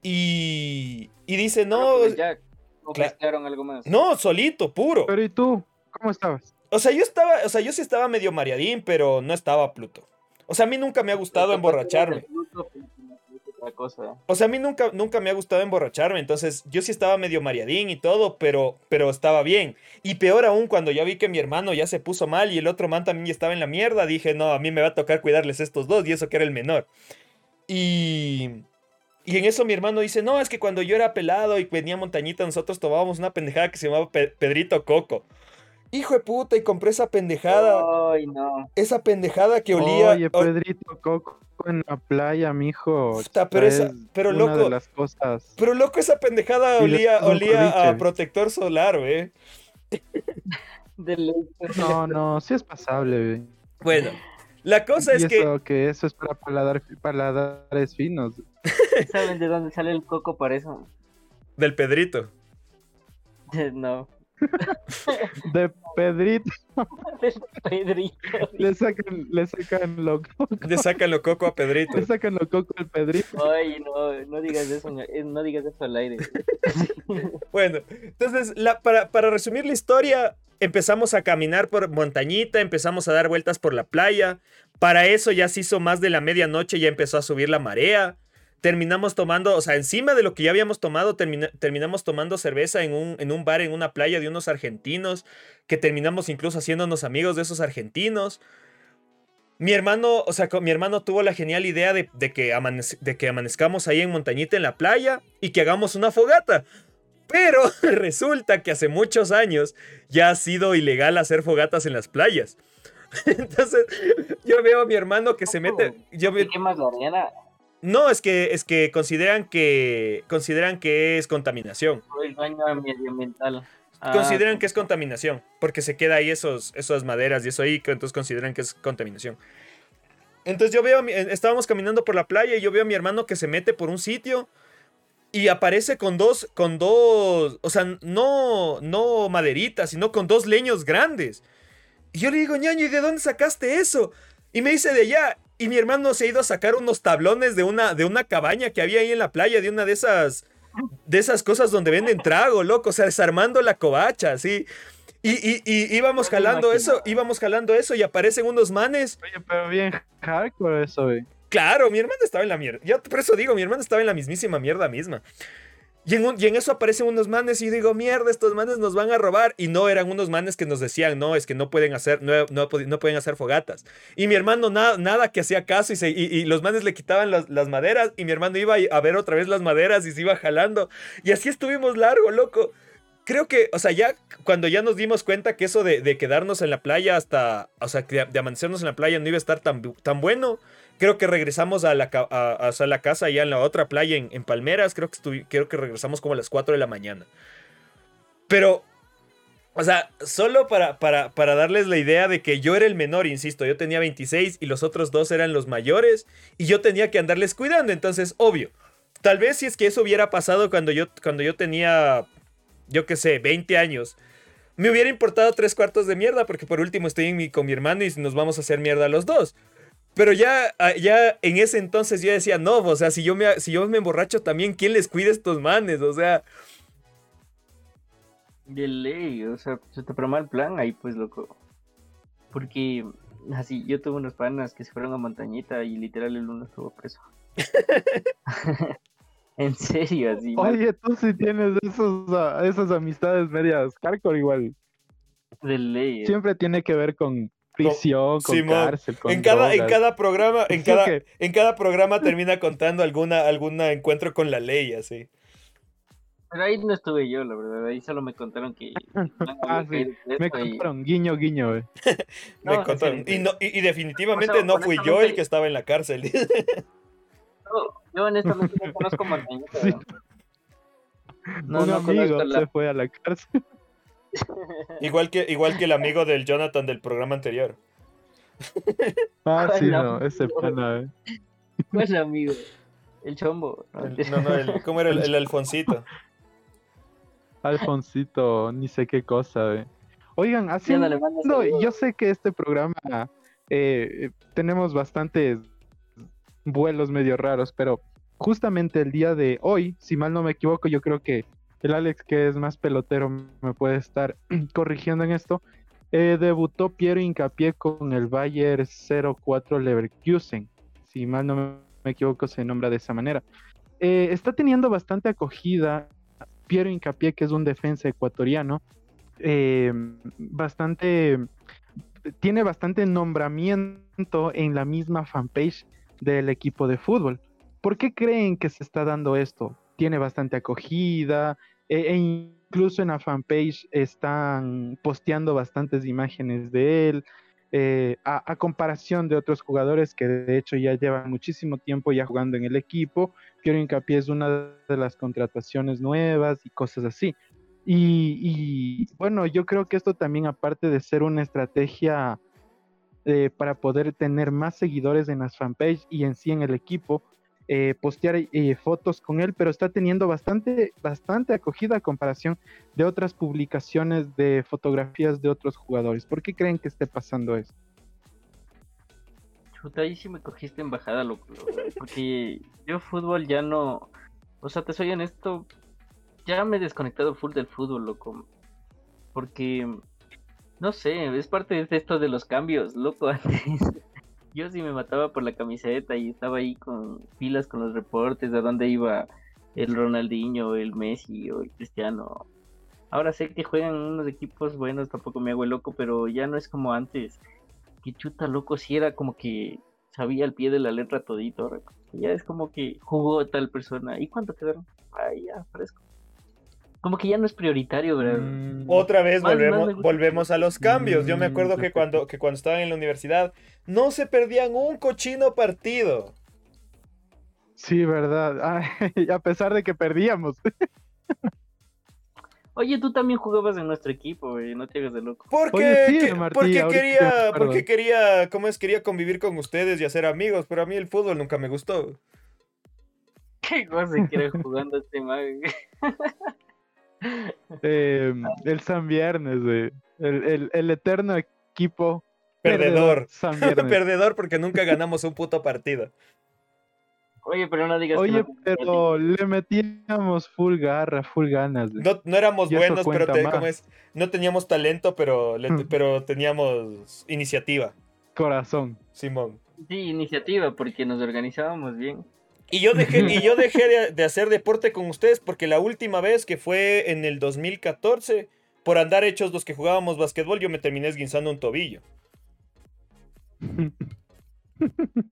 Y, y dice, no, Pero, pues, ya, ¿no Cla- mezclaron algo más? no, solito, puro. Pero ¿y tú? ¿Cómo estabas? O sea, yo estaba, o sea, yo sí estaba medio mareadín, pero no estaba Pluto. O sea, a mí nunca me ha gustado emborracharme. Cosa. O sea, a mí nunca, nunca me ha gustado emborracharme, entonces yo sí estaba medio mareadín y todo, pero, pero estaba bien. Y peor aún, cuando ya vi que mi hermano ya se puso mal y el otro man también ya estaba en la mierda, dije, no, a mí me va a tocar cuidarles estos dos, y eso que era el menor. Y... Y en eso mi hermano dice, no, es que cuando yo era pelado y venía a Montañita, nosotros tomábamos una pendejada que se llamaba Pe- Pedrito Coco. Hijo de puta, y compré esa pendejada, Ay, no. esa pendejada que olía... Oye, o- Pedrito Coco en la playa, mijo. Puta, pero esa- es pero una loco, de las cosas. Pero loco, esa pendejada olía, olía a protector solar, ¿eh? No, no, sí es pasable, güey. Bueno, la cosa es y que. eso, que eso es para paladar, paladares finos. ¿Saben de dónde sale el coco para eso? Del Pedrito. No, De Pedrito, del Pedrito. le sacan, le sacan lo coco, Le sacan lo coco a Pedrito. le sacan lo coco al Pedrito. Ay, no, no digas eso, en- eh, no digas eso al aire. Bueno, entonces, la- para, para resumir la historia, empezamos a caminar por montañita, empezamos a dar vueltas por la playa. Para eso ya se hizo más de la medianoche, ya empezó a subir la marea. Terminamos tomando, o sea, encima de lo que ya habíamos tomado, termina- terminamos tomando cerveza en un, en un bar en una playa de unos argentinos, que terminamos incluso haciéndonos amigos de esos argentinos. Mi hermano, o sea, mi hermano tuvo la genial idea de, de que amanez- de que amanezcamos ahí en montañita en la playa y que hagamos una fogata. Pero resulta que hace muchos años ya ha sido ilegal hacer fogatas en las playas. Entonces, yo veo a mi hermano que se mete. Yo ve- ¿Y qué más la arena? No, es que, es que consideran que. Consideran que es contaminación. Por el daño medioambiental. Ah, Consideran que es contaminación. Porque se queda ahí esos, esas maderas y eso ahí. Entonces consideran que es contaminación. Entonces yo veo, a mi- eh, estábamos caminando por la playa y yo veo a mi hermano que se mete por un sitio y aparece con dos, con dos, o sea, no, no maderitas, sino con dos leños grandes. Y yo le digo, ñaño, ¿y de dónde sacaste eso? Y me dice de allá. Y mi hermano se ha ido a sacar unos tablones de una, de una cabaña que había ahí en la playa, de una de esas, de esas cosas donde venden trago, loco, o sea, desarmando la covacha, así. Y, y, y íbamos jalando eso, íbamos jalando eso y aparecen unos manes Oye, pero bien hardcore eso, güey. Claro, mi hermano estaba en la mierda. Yo por eso digo, mi hermano estaba en la mismísima mierda misma. Y en, eso aparecen unos manes y digo, mierda, estos manes nos van a robar. Y no eran unos manes que nos decían, no, es que no pueden hacer, no, no, pueden hacer fogatas. Y mi hermano na- nada que hacía caso y, se- los manes le quitaban las, maderas y mi hermano iba a ver otra vez las maderas y se iba jalando. Y así estuvimos largo, loco. Creo que, o sea, ya cuando ya nos dimos cuenta que eso de, de quedarnos en la playa hasta, o sea, que de amanecernos en la playa no iba a estar tan, tan bueno, creo que regresamos a la, a, a- la casa allá en la otra playa en, en Palmeras. Creo que, creo que regresamos como a las 4 de la mañana. Pero, o sea, solo para, para, para darles la idea de que yo era el menor, insisto, yo tenía 26 y los otros dos eran los mayores y yo tenía que andarles cuidando. Entonces, obvio, tal vez si es que eso hubiera pasado cuando yo, cuando yo tenía, yo qué sé, 20 años. Me hubiera importado tres cuartos de mierda porque por último estoy con mi hermano y nos vamos a hacer mierda los dos. Pero ya, ah, ya en ese entonces yo decía, no, o sea, si yo me, si yo me emborracho también, ¿quién les cuida a estos manes? O sea, De ley, o sea, se te el plan ahí, pues, loco. Porque, así, yo tuve unos panas que se fueron a montañita y literal el uno estuvo preso. en serio, así. mal Oye, tú sí tienes esos, ah, esas amistades medias hardcore igual. de ley. Siempre tiene que ver con prisión, con Simón, cárcel, con en cada, en cada programa, en cada, que- en cada programa termina contando alguna, algún encuentro con la ley, así. Pero ahí no estuve yo, la verdad. Ahí solo me contaron que. Ah, sí, Me contaron, guiño, guiño, güey. Me No, en contaron. Y, no, y, y definitivamente O sea, no fui yo el que estaba en la cárcel. Yo, yo honestamente no conozco montañita. Sí. No, Un no amigo conozco la- se fue a la cárcel. Igual, que, igual que el amigo del Jonathan del programa anterior. Ah, sí, no. ese pana, eh. ¿Cuál amigo? El chombo. ¿no? El- no, no, el- ¿cómo era el, el Alfonsito? Alfonsito, ni sé qué cosa, eh. Oigan, haciendo, yo sé que este programa eh, tenemos bastantes vuelos medio raros, pero justamente el día de hoy, si mal no me equivoco, yo creo que el Alex, que es más pelotero, me puede estar corrigiendo en esto. eh, debutó Piero Incapié con el Bayer 04 Leverkusen. Si mal no me equivoco, se nombra de esa manera. Eh, está teniendo bastante acogida Piero Incapié, que es un defensa ecuatoriano, eh, bastante, tiene bastante nombramiento en la misma fanpage del equipo de fútbol. ¿Por qué creen que se está dando esto? Tiene bastante acogida, e, e incluso en la fanpage están posteando bastantes imágenes de él, eh, a, a comparación de otros jugadores que de hecho ya llevan muchísimo tiempo ya jugando en el equipo. Quiero hincapié es una de las contrataciones nuevas y cosas así. Y, bueno, yo creo que esto también, aparte de ser una estrategia eh, para poder tener más seguidores en las fanpage y en sí en el equipo, eh, postear eh, fotos con él, pero está teniendo bastante, bastante acogida a comparación de otras publicaciones de fotografías de otros jugadores. ¿Por qué creen que esté pasando eso? Chuta, ahí sí me cogiste en bajada, loco, porque yo fútbol ya no, o sea, te soy honesto, ya me he desconectado full del fútbol, loco, porque, no sé, es parte de esto de los cambios, loco, antes yo sí me mataba por la camiseta y estaba ahí con filas con los reportes de dónde iba el Ronaldinho, el Messi o el Cristiano. Ahora sé que juegan unos equipos buenos, tampoco me hago el loco, pero ya no es como antes. Que chuta loco, si era como que sabía al pie de la letra todito. Ya es como que jugó tal persona. ¿Y cuánto quedaron? Ay, ya, fresco como que ya no es prioritario, ¿verdad? Mm. Otra vez volvemos, volvemos a los cambios. Yo me mm, acuerdo que cuando, que cuando estaba en la universidad no se perdían un cochino partido. Sí, verdad. a pesar de que perdíamos. Oye, tú también jugabas en nuestro equipo, güey, no te hagas de loco. Porque, porque quería, porque quería, ¿cómo es? Quería convivir con ustedes y hacer amigos, pero a mí el fútbol nunca me gustó. ¿Qué cosa quiere jugando este mago? Eh, el San Viernes, El, eterno equipo perdedor. Perdedor, porque nunca ganamos un puto partido. Oye, pero no digas Oye, pero le metíamos full garra, full ganas. No, no, éramos buenos, pero no teníamos talento, pero, hmm. pero teníamos iniciativa. Corazón. Simón. Sí, iniciativa, porque nos organizábamos bien. Y yo dejé, y yo dejé de, hacer deporte con ustedes porque la última vez que fue en el 2014, por andar hechos los que jugábamos basquetbol, yo me terminé esguinzando un tobillo.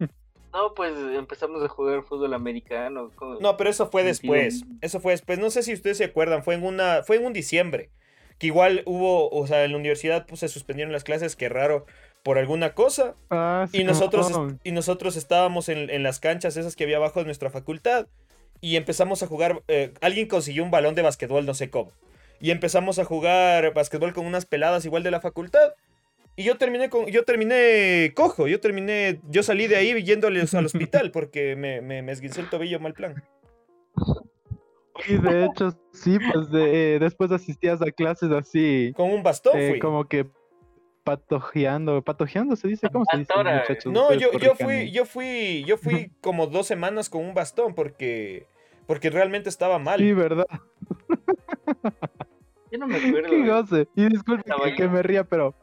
No, pues empezamos a jugar fútbol americano. No, pero eso fue después. Eso fue después. No sé si ustedes se acuerdan, fue en una, fue en un diciembre. Que igual hubo, o sea, en la universidad pues, se suspendieron las clases, qué raro por alguna cosa. Ah, y, nosotros, y nosotros estábamos en, las canchas esas que había abajo de nuestra facultad. Y empezamos a jugar. Eh, alguien consiguió un balón de basquetbol, no sé cómo. Y empezamos a jugar basquetbol con unas peladas igual de la facultad. Y yo terminé con. Yo terminé cojo. Yo terminé. Yo salí de ahí yéndoles al hospital porque me, me, esguincé el tobillo mal plan. Y de hecho, sí, pues de, eh, después asistías a clases así. Con un bastón, eh, Como que patojeando, patojeando se dice, ¿cómo se dice, muchachos? No, yo, yo fui, yo fui, yo fui como dos semanas con un bastón porque, porque realmente estaba mal. Sí, verdad. Yo no me acuerdo. Qué goce. Y disculpe que, me ría, pero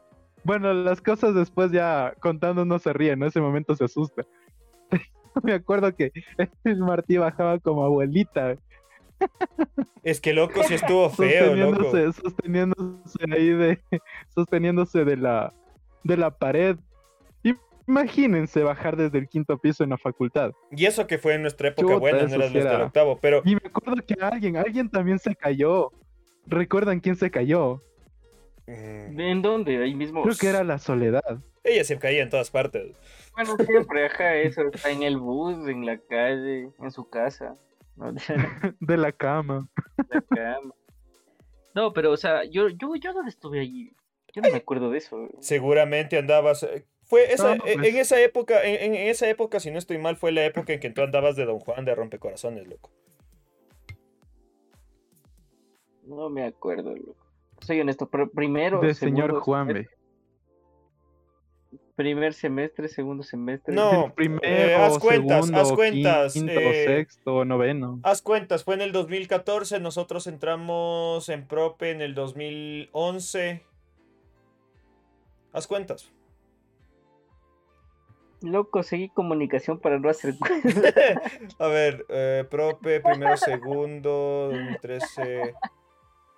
bueno, las cosas después ya contando no se ríe, En ese momento se asusta. me acuerdo que el Martí bajaba como abuelita. Es que loco, si estuvo feo, sosteniéndose, loco. Sosteniéndose ahí de. Sosteniéndose de la, de la pared. Imagínense bajar desde el quinto piso en la facultad. Y eso que fue en nuestra época buena, no era octavo, pero. Y me acuerdo que alguien, alguien también se cayó. ¿Recuerdan quién se cayó? Mm. ¿En dónde? Ahí mismo. Creo que era la soledad. Ella se caía en todas partes. Bueno, siempre, ajá, eso. Está en el bus, en la calle, en su casa. de la cama. No, pero, o sea, yo, yo, yo no estuve allí. Yo no me acuerdo de eso. Seguramente andabas. Eh, fue esa, eh, en pues. esa época, en, esa época, si no estoy mal, fue la época en que tú andabas de Don Juan de Rompecorazones, loco. No me acuerdo, loco. Soy honesto, pero primero. De señor Juan, primer semestre, segundo semestre. No, primero, eh, haz cuentas, haz cuentas. Quinto, eh, sexto, noveno. Haz cuentas, fue en el 2014, nosotros entramos en Prope en el 2011. Haz cuentas. Loco, seguí comunicación para no hacer A ver, eh, Prope, primero, segundo, 2013.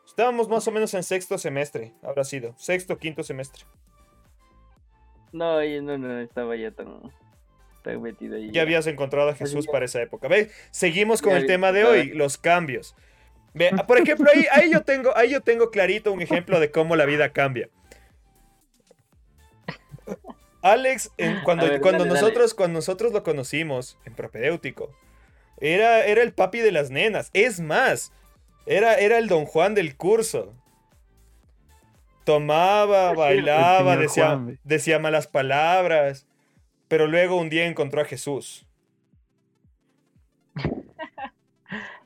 Estábamos más o menos en sexto semestre, habrá sido. Sexto, quinto semestre. No, yo no, no estaba ya tan, tan metido ahí. Ya habías encontrado a Jesús para esa época. ¿Ves? Seguimos con el tema de hoy, los cambios. Ve, por ejemplo, ahí, ahí, yo tengo, ahí yo tengo clarito un ejemplo de cómo la vida cambia. Alex, cuando, cuando, nosotros, cuando nosotros lo conocimos en propedéutico, era, era el papi de las nenas. Es más, Era, era el Don Juan del curso. Tomaba, bailaba, decía, Juan, decía malas palabras, pero luego un día encontró a Jesús.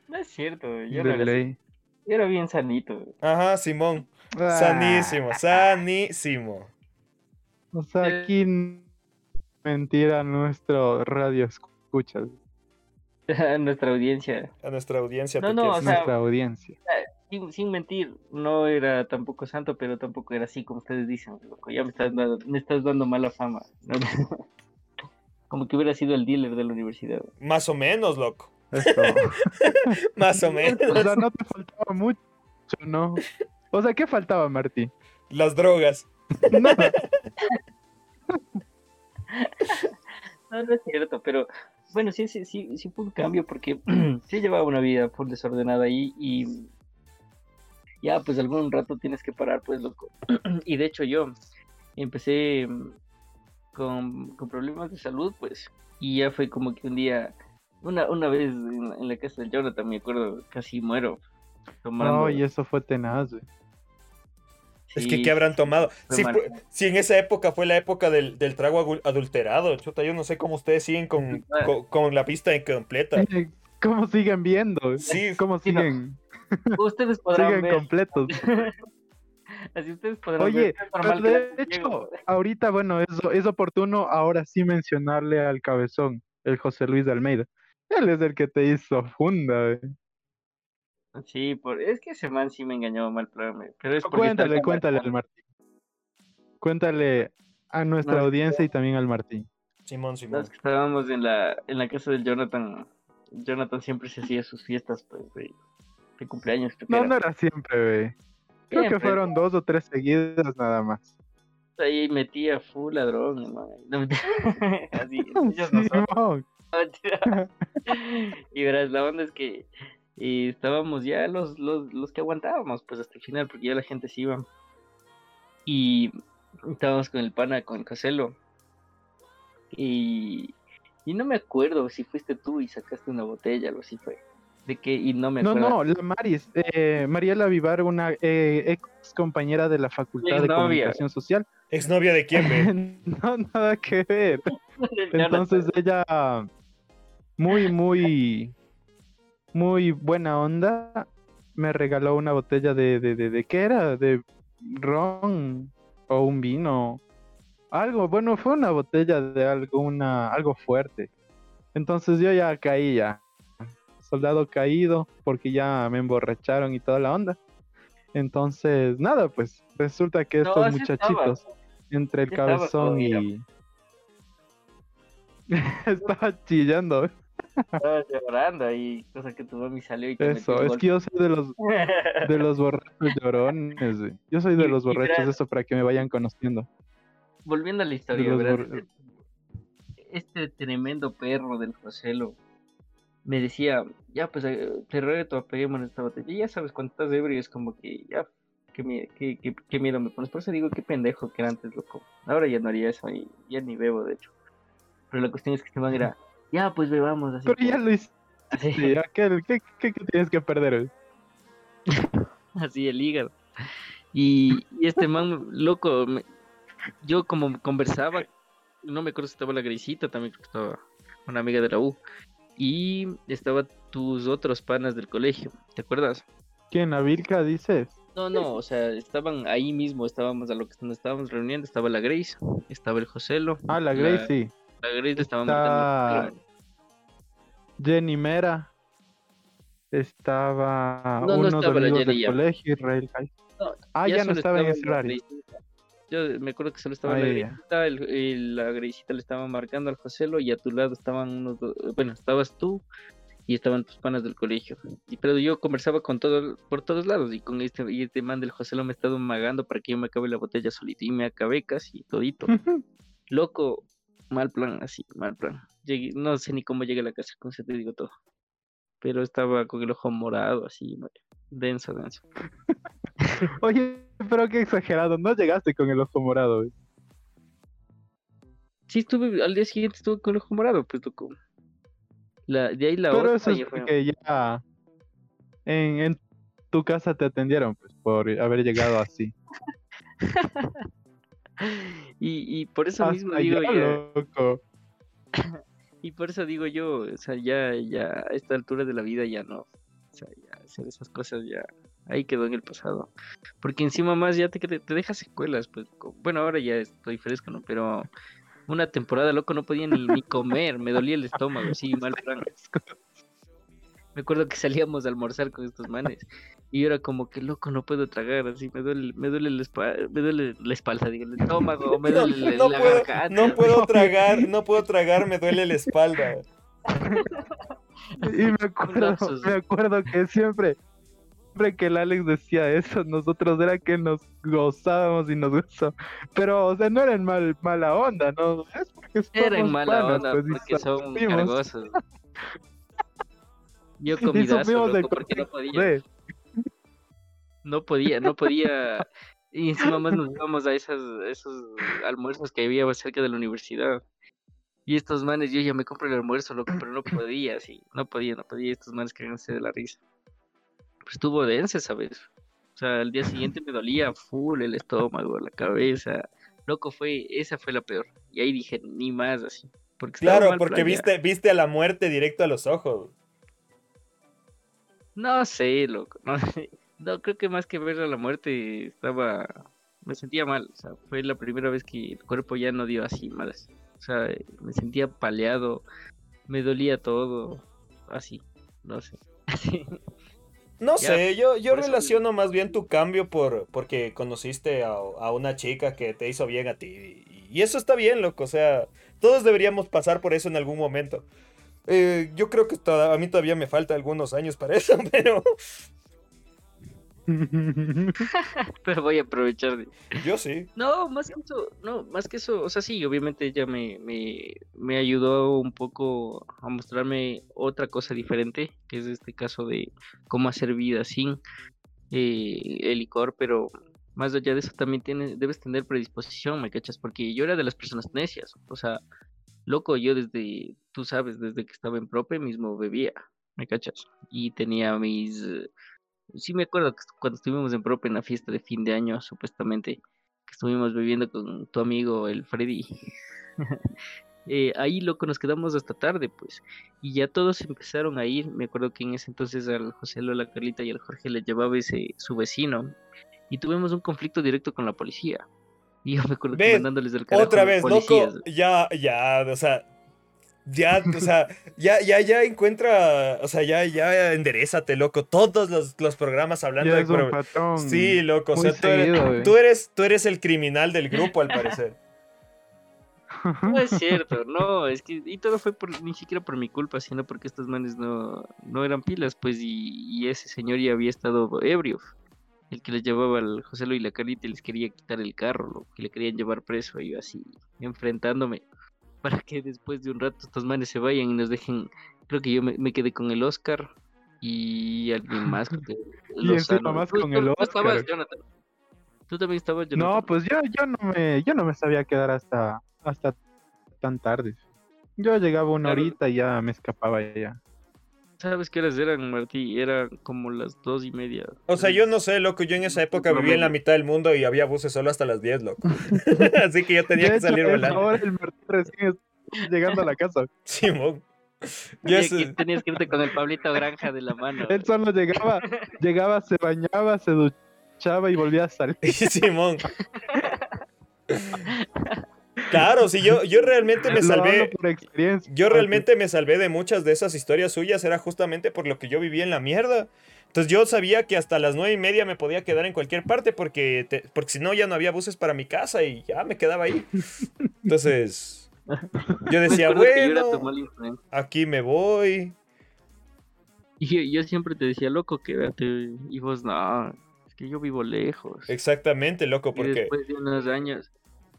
No es cierto, yo, así. ley. Yo era bien sanito. Ajá, Simón. Ah, Sanísimo, sanísimo. O sea, Eh. aquí n- mentira nuestro radio escucha, Nuestra audiencia. A nuestra audiencia. No, no, o sea, nuestra audiencia. Sin, sin mentir, no era tampoco santo, pero tampoco era así como ustedes dicen, loco. Ya me estás dando, me estás dando mala fama. ¿no? Como que hubiera sido el dealer de la universidad. Más o menos, loco. Más o menos. O sea, no te faltaba mucho, ¿no? O sea, ¿qué faltaba, Martí? Las drogas. No, no es cierto, pero bueno, sí, sí, sí, sí fue un cambio porque sí llevaba una vida full desordenada ahí y ya, pues algún rato tienes que parar, pues loco. Y de hecho yo empecé mm, con, con problemas de salud, pues, y ya fue como que un día, una, una vez en, en la casa del Jonathan, me acuerdo, casi muero tomando. Ay, eso fue tenaz, güey. Es que, ¿qué habrán tomado? Si, si en esa época fue la época del, del trago adulterado, chuta, yo no sé cómo ustedes siguen con, Ah. con, con la pista completa. Eh, ¿Cómo siguen viendo? Sí, ¿Cómo sí, no. siguen? Ustedes podrán Siguen ver. completos. Así ustedes podrán Oye, ver. Es normal Pero que de hecho, ahorita, bueno, es, es oportuno ahora sí mencionarle al cabezón, el José Luis de Almeida. Él es el que te hizo funda, güey. Sí, por... es que ese man sí me engañó mal programa. Pero es Cuéntale, cuéntale al Martín. Cuéntale a nuestra No, audiencia y también al Martín. Simón, Simón. Los que estábamos en la, en la casa del Jonathan. Jonathan siempre se hacía sus fiestas pues, de, de cumpleaños. creo que No, era. no era siempre, güey. Creo que fueron dos o tres seguidas nada más. Ahí metía full ladrón, hermano. No. Así, ellos no y verás, la onda es que estábamos ya los, los, los que aguantábamos, pues hasta el final, porque ya la gente se iba. Y estábamos con el pana, con Coselo. Y, y no me acuerdo si fuiste tú y sacaste una botella, algo así fue. De que, y no me No, acuerdo. no, la Maris, eh, Mariela Vivar, una eh, ex compañera de la Facultad de. Comunicación Social. ¿Exnovia de quién, ve? no, nada que ver. Entonces ella, muy, muy, muy buena onda, me regaló una botella de, de, de, de ¿qué era? De ron o un vino, algo, bueno, fue una botella de algo, una, algo fuerte. Entonces yo ya caí ya, soldado caído, porque ya me emborracharon y toda la onda. Entonces, nada, pues resulta que estos muchachitos, entre el Sí cabezón y... Estaba chillando. Estaba llorando ahí, cosa que tu mami salió y te Eso, es que yo soy de los, de los borrachos llorones, güey. Yo soy de Y- los y borrachos, eso para que me vayan conociendo. Volviendo a la historia, bor- este tremendo perro del Joselo me decía, ya pues eh, te reto, apeguémonos esta botella. Y ya sabes, cuando estás ebrio es como que ya, qué, qué, qué- qué miedo me pones. Por eso digo, qué pendejo que era antes, loco. Ahora ya no haría eso y ya ni bebo, de hecho. Pero la cuestión es que este man era, ya pues bebamos así. Pero ya lo hiciste, ¿qué, tienes que perder? así el hígado. Y, y este man, loco, me- yo como conversaba, no me acuerdo si estaba la grisita, también creo que estaba una amiga de la U. Y estaba tus otros panas del colegio, ¿te acuerdas? ¿Quién, la Vilca, dices? No, no, o sea, estaban ahí mismo, estábamos a lo que nos estábamos reuniendo, estaba la Grace, estaba el Joselo, Ah, la La- Grace, sí. la Grace le estaba matando. Jenny Mera. Estaba No, no unos estaba la amigos Jenny del colegio, Israel. No, Ah, ya, no solo estaba en la. Graciecita. Yo me acuerdo que solo estaba Ah, la el, el- la Graciecita le estaba marcando al Joselo y a tu lado estaban unos dos, bueno, estabas tú y estaban tus panas del colegio. Y, pero yo conversaba con todo, por todos lados y con este, y este man del Joselo me estaba magando para que yo me acabe la botella solito y me acabé casi todito. Loco, mal plan, así, mal plan. Llegué, no sé ni cómo llegué a la casa, con eso te digo todo. Pero estaba con el ojo morado, así, denso, denso. Oye, pero qué exagerado, no llegaste con el ojo morado. güey. Sí, estuve, al día siguiente estuve con el ojo morado, pues. La, de ahí la Pero otra eso es fue- porque ya en, en tu casa te atendieron, pues, por haber llegado así. y, y por eso mismo Hasta digo ya, ya, loco. y por eso digo yo, o sea, ya, ya a esta altura de la vida ya no, o sea, ya hacer esas cosas ya ahí quedó en el pasado, porque encima más ya te, te deja secuelas, pues, bueno, ahora ya estoy fresco, ¿no? Pero una temporada, loco, no podía ni, ni comer, me dolía el estómago, así, mal plan. Me acuerdo que salíamos a almorzar con estos manes y yo era como que loco, no puedo tragar, así me duele, me duele la espalda, me duele la espalda, digo, el estómago, me No, duele la, no la puedo, garganta. no puedo tragar, no puedo tragar, me duele la espalda. Y me acuerdo, me acuerdo que siempre, siempre que el Alex decía eso, nosotros era que nos gozábamos y nos gozábamos. Pero, o sea, no era en mal, mala onda, ¿no? Es porque Era en somos mala panas, onda pues, porque son cargosos. Yo comidazo, loco, porque no podía, no podía, no podía. Y encima más nos íbamos a esas, esos almuerzos que había cerca de la universidad. Y estos manes, yo ya me compro el almuerzo, loco, pero no podía, sí, no podía, no podía. Estos manes cagándose de la risa. Pues estuvo dense, ¿sabes? O sea, al día siguiente me dolía full el estómago, la cabeza. Loco, fue, esa fue la peor. Y ahí dije, ni más así. Porque Claro, porque viste, viste a la muerte directo a los ojos. No sé, loco. No, no, creo que más que ver a la muerte estaba... Me sentía mal. O sea, fue la primera vez que el cuerpo ya no dio así malas. O sea, me sentía paleado. Me dolía todo. Así. No sé. No Ya, sé, yo, yo eso relaciono más bien tu cambio por porque conociste a, a una chica que te hizo bien a ti. Y eso está bien, loco. O sea, todos deberíamos pasar por eso en algún momento. Eh, yo creo que a mí todavía me falta algunos años para eso, pero Pero voy a aprovechar de... yo sí. No, más que eso, no, más que eso, o sea, sí, obviamente ella me, me, me ayudó un poco a mostrarme otra cosa diferente, que es este caso de cómo hacer vida sin eh, el licor, pero más allá de eso también tienes, debes tener predisposición, ¿me cachas? Porque yo era de las personas necias, o sea, loco, yo desde, tú sabes, desde que estaba en prope mismo bebía, ¿me cachas? Y tenía mis... eh, Sí me acuerdo que cuando estuvimos en prope en la fiesta de fin de año, supuestamente, que estuvimos bebiendo con tu amigo el Freddy. eh, ahí loco nos quedamos hasta tarde, pues. Y ya todos empezaron a ir. Me acuerdo que en ese entonces al José, a la Carlita y al Jorge le llevaba ese su vecino. Y tuvimos un conflicto directo con la policía. Y yo me acuerdo que ¿Ves? mandándoles del carajo Otra vez, policías. loco. Ya, ya, o sea. Ya, o sea, ya, ya, ya encuentra, o sea, ya, ya enderezate, loco. Todos los, los programas hablando Ya de pro-. Sí, loco, o sea, tú eres, tú eres, tú eres el criminal del grupo, al parecer. No es cierto, no, es que y todo fue por, ni siquiera por mi culpa, sino porque estos manes no, no eran pilas, pues, y, y ese señor ya había estado ebrio, el que les llevaba al José Lo y la Carita y les quería quitar el carro, lo que le querían llevar preso, y yo así, enfrentándome, para que después de un rato estos manes se vayan y nos dejen, creo que yo me, me quedé con el Oscar y alguien más, que Y encima Lozano. más con tú- el tú estabas, Oscar. Jonathan. Tú también estabas, Jonathan. No, pues yo, yo no me, yo no me sabía quedar hasta, hasta tan tarde. Yo llegaba una Claro. horita y ya me escapaba ya. ¿Sabes qué horas eran, Martí? Eran como las dos y media. O sea, yo no sé, loco, yo en esa época vivía en la mitad del mundo y había buses solo hasta las 10, loco. Así que yo tenía que salir volando. hora el Martín recién está llegando a la casa. Simón. Sé- tenías que irte con el Pablito Granja de la mano. Él solo llegaba, llegaba, se bañaba, se duchaba y volvía a salir. Simón. Claro, si yo, yo realmente me salvé. por experiencia. Yo realmente me salvé de muchas de esas historias suyas, era justamente por lo que yo vivía en la mierda. Entonces yo sabía que hasta las nueve y media me podía quedar en cualquier parte porque, te- porque si no ya no había buses para mi casa y ya me quedaba ahí. Entonces yo Me decía, yo bueno, aquí me voy. Y yo, yo siempre te decía, loco, quédate. Y vos, no, es que yo vivo lejos. Exactamente, loco, Y porque... después de unos años,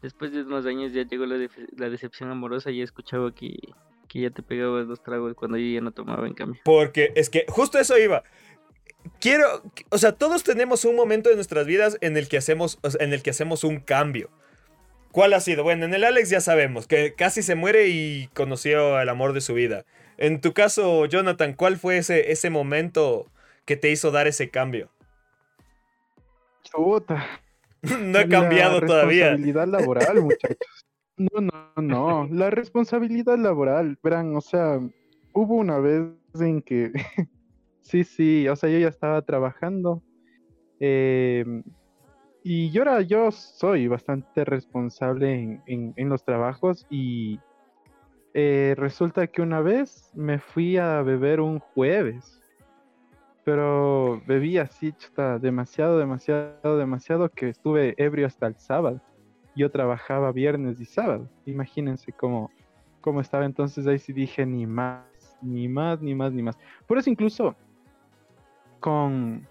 después de unos años ya llegó la, decepción amorosa y escuchaba que, que ya te pegabas dos tragos cuando yo ya no tomaba en cambio. Porque es que justo eso iba. Quiero, o sea, todos tenemos un momento de nuestras vidas en el que hacemos, o sea, en el que hacemos un cambio. ¿Cuál ha sido? Bueno, en el Alex ya sabemos que casi se muere y conoció al amor de su vida. En tu caso, Jonathan, ¿cuál fue ese, ese momento que te hizo dar ese cambio? Chuta. no he cambiado la todavía. Responsabilidad laboral, muchachos. No, no, no. La responsabilidad laboral, verán, o sea, hubo una vez en que, sí, sí, o sea, yo ya estaba trabajando. em, y yo era, yo soy bastante responsable en, en- en los trabajos y eh, resulta que una vez me fui a beber un jueves, pero bebí así, chuta, demasiado, demasiado, demasiado que estuve ebrio hasta el sábado. Yo trabajaba viernes y sábado. Imagínense cómo, cómo estaba entonces ahí sí dije ni más, ni más, ni más, ni más. Por eso incluso con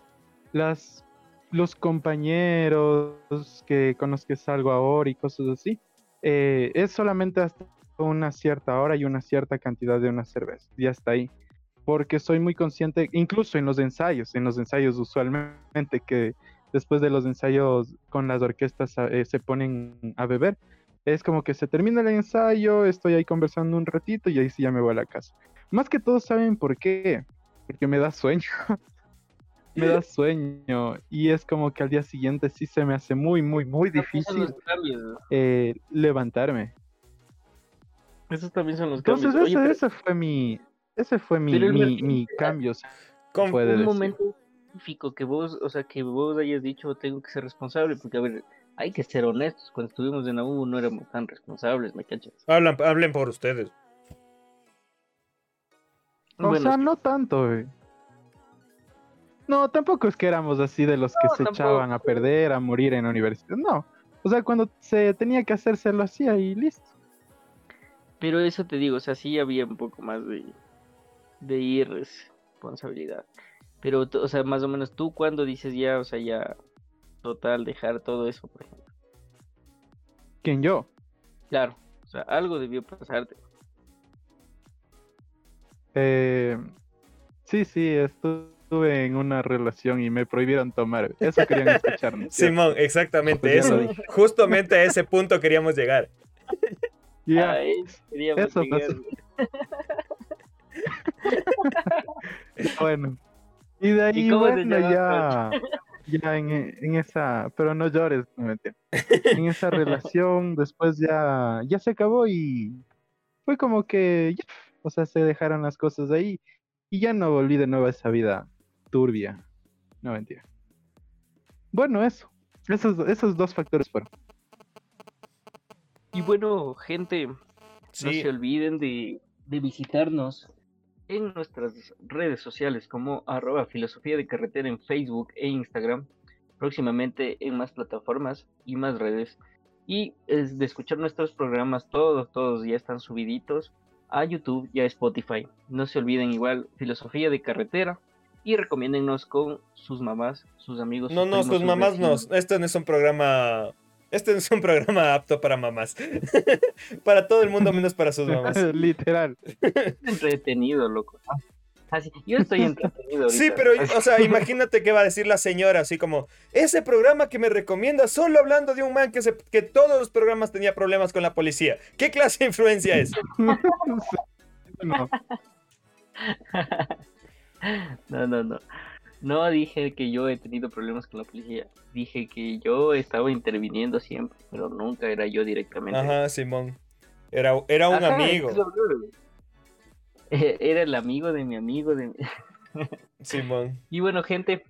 las los compañeros que con los que salgo ahora y cosas así, eh, es solamente hasta una cierta hora y una cierta cantidad de una cerveza. Y hasta ahí. Porque soy muy consciente, incluso en los ensayos, en los ensayos usualmente que después de los ensayos con las orquestas eh, se ponen a beber, es como que se termina el ensayo, estoy ahí conversando un ratito y ahí sí ya me voy a la casa. Más que todos saben por qué, porque me da sueño. me da sueño y es como que al día siguiente sí se me hace muy, muy, muy difícil eh, levantarme. Esos también son los Entonces cambios. Oye, ese, pero ese fue mi, ese fue mi, mi, mi cambio. Con- puede un decir. momento específico que vos, o sea, que vos hayas dicho tengo que ser responsable, porque a ver, hay que ser honestos. Cuando estuvimos en la U no éramos tan responsables, ¿me cachas? Hablan, hablen por ustedes. O Bueno, sea, no tanto, güey. No, tampoco es que éramos así de los que No, se tampoco. echaban a perder, a morir en la universidad. No. O sea, cuando se tenía que hacer, se lo hacía y listo. Pero eso te digo, o sea, sí había un poco más de, de irresponsabilidad. Pero, o sea, más o menos tú cuando dices ya, o sea, ya total dejar todo eso, por ejemplo. ¿Quién yo? Claro, o sea, algo debió pasarte. Eh, sí, sí, estuve en una relación y me prohibieron tomar. Eso querían escuchar. ¿no es cierto? Simón, exactamente Pues eso. Justamente a ese punto queríamos llegar. Ya, eso queríamos eso llegar. bueno. Y de ahí, ¿Y bueno, ya, ya en, en esa, pero no llores, no mentira. En esa relación, después ya, ya se acabó y fue como que, ya, o sea, se dejaron las cosas ahí y ya no volví de nuevo a esa vida turbia. No mentira. Bueno, eso. Esos, esos dos factores fueron. Y bueno, gente, no se olviden de, de visitarnos en nuestras redes sociales como arroba filosofía de carretera en Facebook e Instagram, próximamente en más plataformas y más redes. Y es de escuchar nuestros programas, todos, todos ya están subiditos a YouTube y a Spotify. No se olviden igual filosofía de carretera y recomiéndennos con sus mamás, sus amigos. no, sus no, sus mamás no. Este no es un programa. Este no es un programa apto para mamás. para todo el mundo, menos para sus mamás. Literal. Entretenido, loco. Así, yo estoy entretenido. Sí, ahorita. pero, Así- o sea, imagínate qué va a decir la señora, así como, ese programa que me recomienda solo hablando de un man que, se, que todos los programas tenía problemas con la policía. ¿Qué clase de influencia es? no. No, no, no. No dije que yo he tenido problemas con la policía. Dije que yo estaba interviniendo siempre, pero nunca era yo directamente. Ajá, Simón. Era, era un Ajá, amigo. Era el amigo de mi amigo de mi- Simón. Y bueno, gente,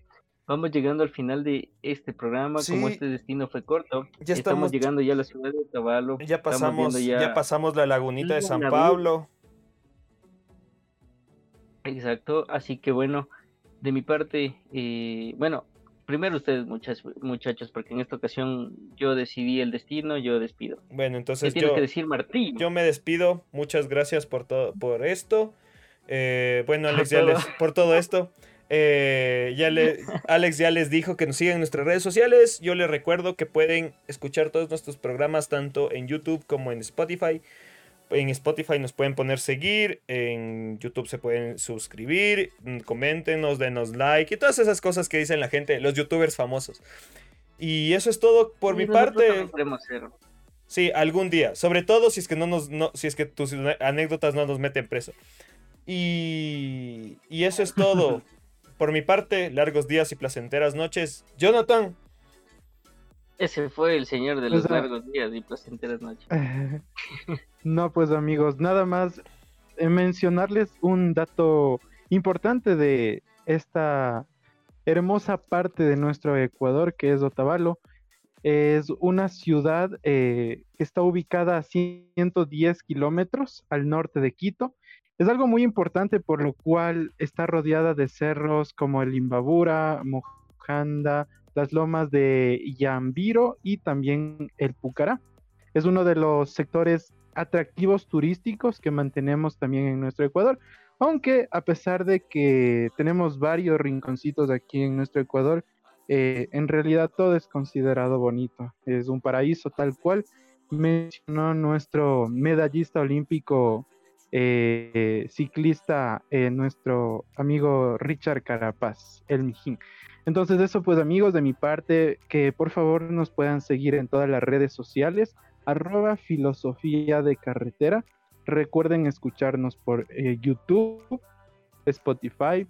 vamos llegando al final de este programa. Como este destino fue corto, Ya estamos estamos- llegando ya a la ciudad de Caballo. Ya pasamos, ya... pasamos la lagunita de San Pablo. Exacto, así que bueno, de mi parte, eh, bueno, primero ustedes muchas, muchachos, porque en esta ocasión yo decidí el destino, yo despido. Bueno, ¿Qué entonces tiene yo, que decir Martín? yo me despido. Muchas gracias por todo, por esto. Eh, bueno, Alex, ya les, por todo esto. Eh, ya le, Alex ya les dijo que nos sigan en nuestras redes sociales. Yo les recuerdo que pueden escuchar todos nuestros programas tanto en YouTube como en Spotify. En Spotify nos pueden poner seguir, en YouTube se pueden suscribir, mm, coméntenos, denos like y todas esas cosas que dicen la gente, los youtubers famosos. Y eso es todo por mi parte. Sí, algún día. Sobre todo si es que no nos, no, si es que tus anécdotas no nos meten preso. Y, y eso es todo. Por mi parte, largos días y placenteras noches. Jonathan, Ese fue el señor de los largos días y placenteras noches. no, pues amigos, nada más eh, mencionarles un dato importante de esta hermosa parte de nuestro Ecuador, que es Otavalo. Es una ciudad eh, que está ubicada a 110 kilómetros al norte de Quito. Es algo muy importante por lo cual está rodeada de cerros como el Imbabura, Mojanda, las lomas de Yambiro y también el Pucará. Es uno de los sectores atractivos turísticos que mantenemos también en nuestro Ecuador. Aunque a pesar de que tenemos varios rinconcitos aquí en nuestro Ecuador, eh, en realidad todo es considerado bonito. Es un paraíso tal cual mencionó nuestro medallista olímpico eh, ciclista, eh, nuestro amigo Richard Carapaz, el Mijín. Entonces eso pues amigos de mi parte, que por favor nos puedan seguir en todas las redes sociales, arroba filosofía de carretera. Recuerden escucharnos por eh, YouTube, Spotify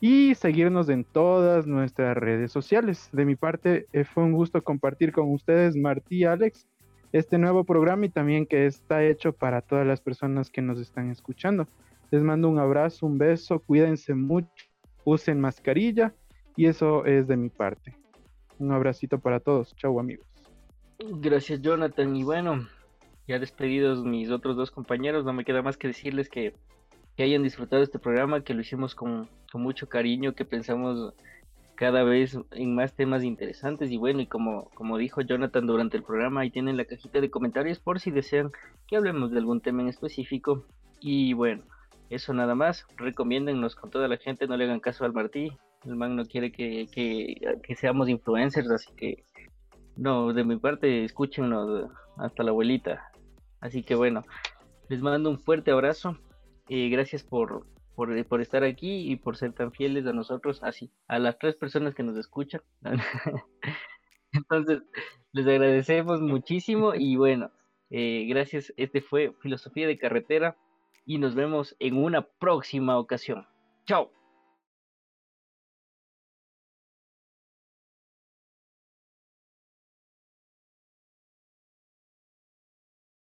y seguirnos en todas nuestras redes sociales. De mi parte, fue un gusto compartir con ustedes, Martí y Alex, este nuevo programa y también que está hecho para todas las personas que nos están escuchando. Les mando un abrazo, un beso, cuídense mucho, usen mascarilla y eso es de mi parte. Un abracito para todos. Chau amigos. Gracias Jonathan. Y bueno, ya despedidos mis otros dos compañeros, no me queda más que decirles que, hayan disfrutado este programa, que lo hicimos con, mucho cariño, que pensamos cada vez en más temas interesantes y bueno, y como, como dijo Jonathan durante el programa, ahí tienen la cajita de comentarios por si desean que hablemos de algún tema en específico. Y bueno, eso nada más, recomiéndennos con toda la gente, no le hagan caso al Martí, el man no quiere que, que seamos influencers, así que no, de mi parte, escúchenos hasta la abuelita. Así que bueno, les mando un fuerte abrazo. y gracias por, por, estar aquí y por ser tan fieles a nosotros, así, a las tres personas que nos escuchan. Entonces, les agradecemos muchísimo y bueno, eh, gracias. Este fue Filosofía de Carretera y nos vemos en una próxima ocasión. Chao.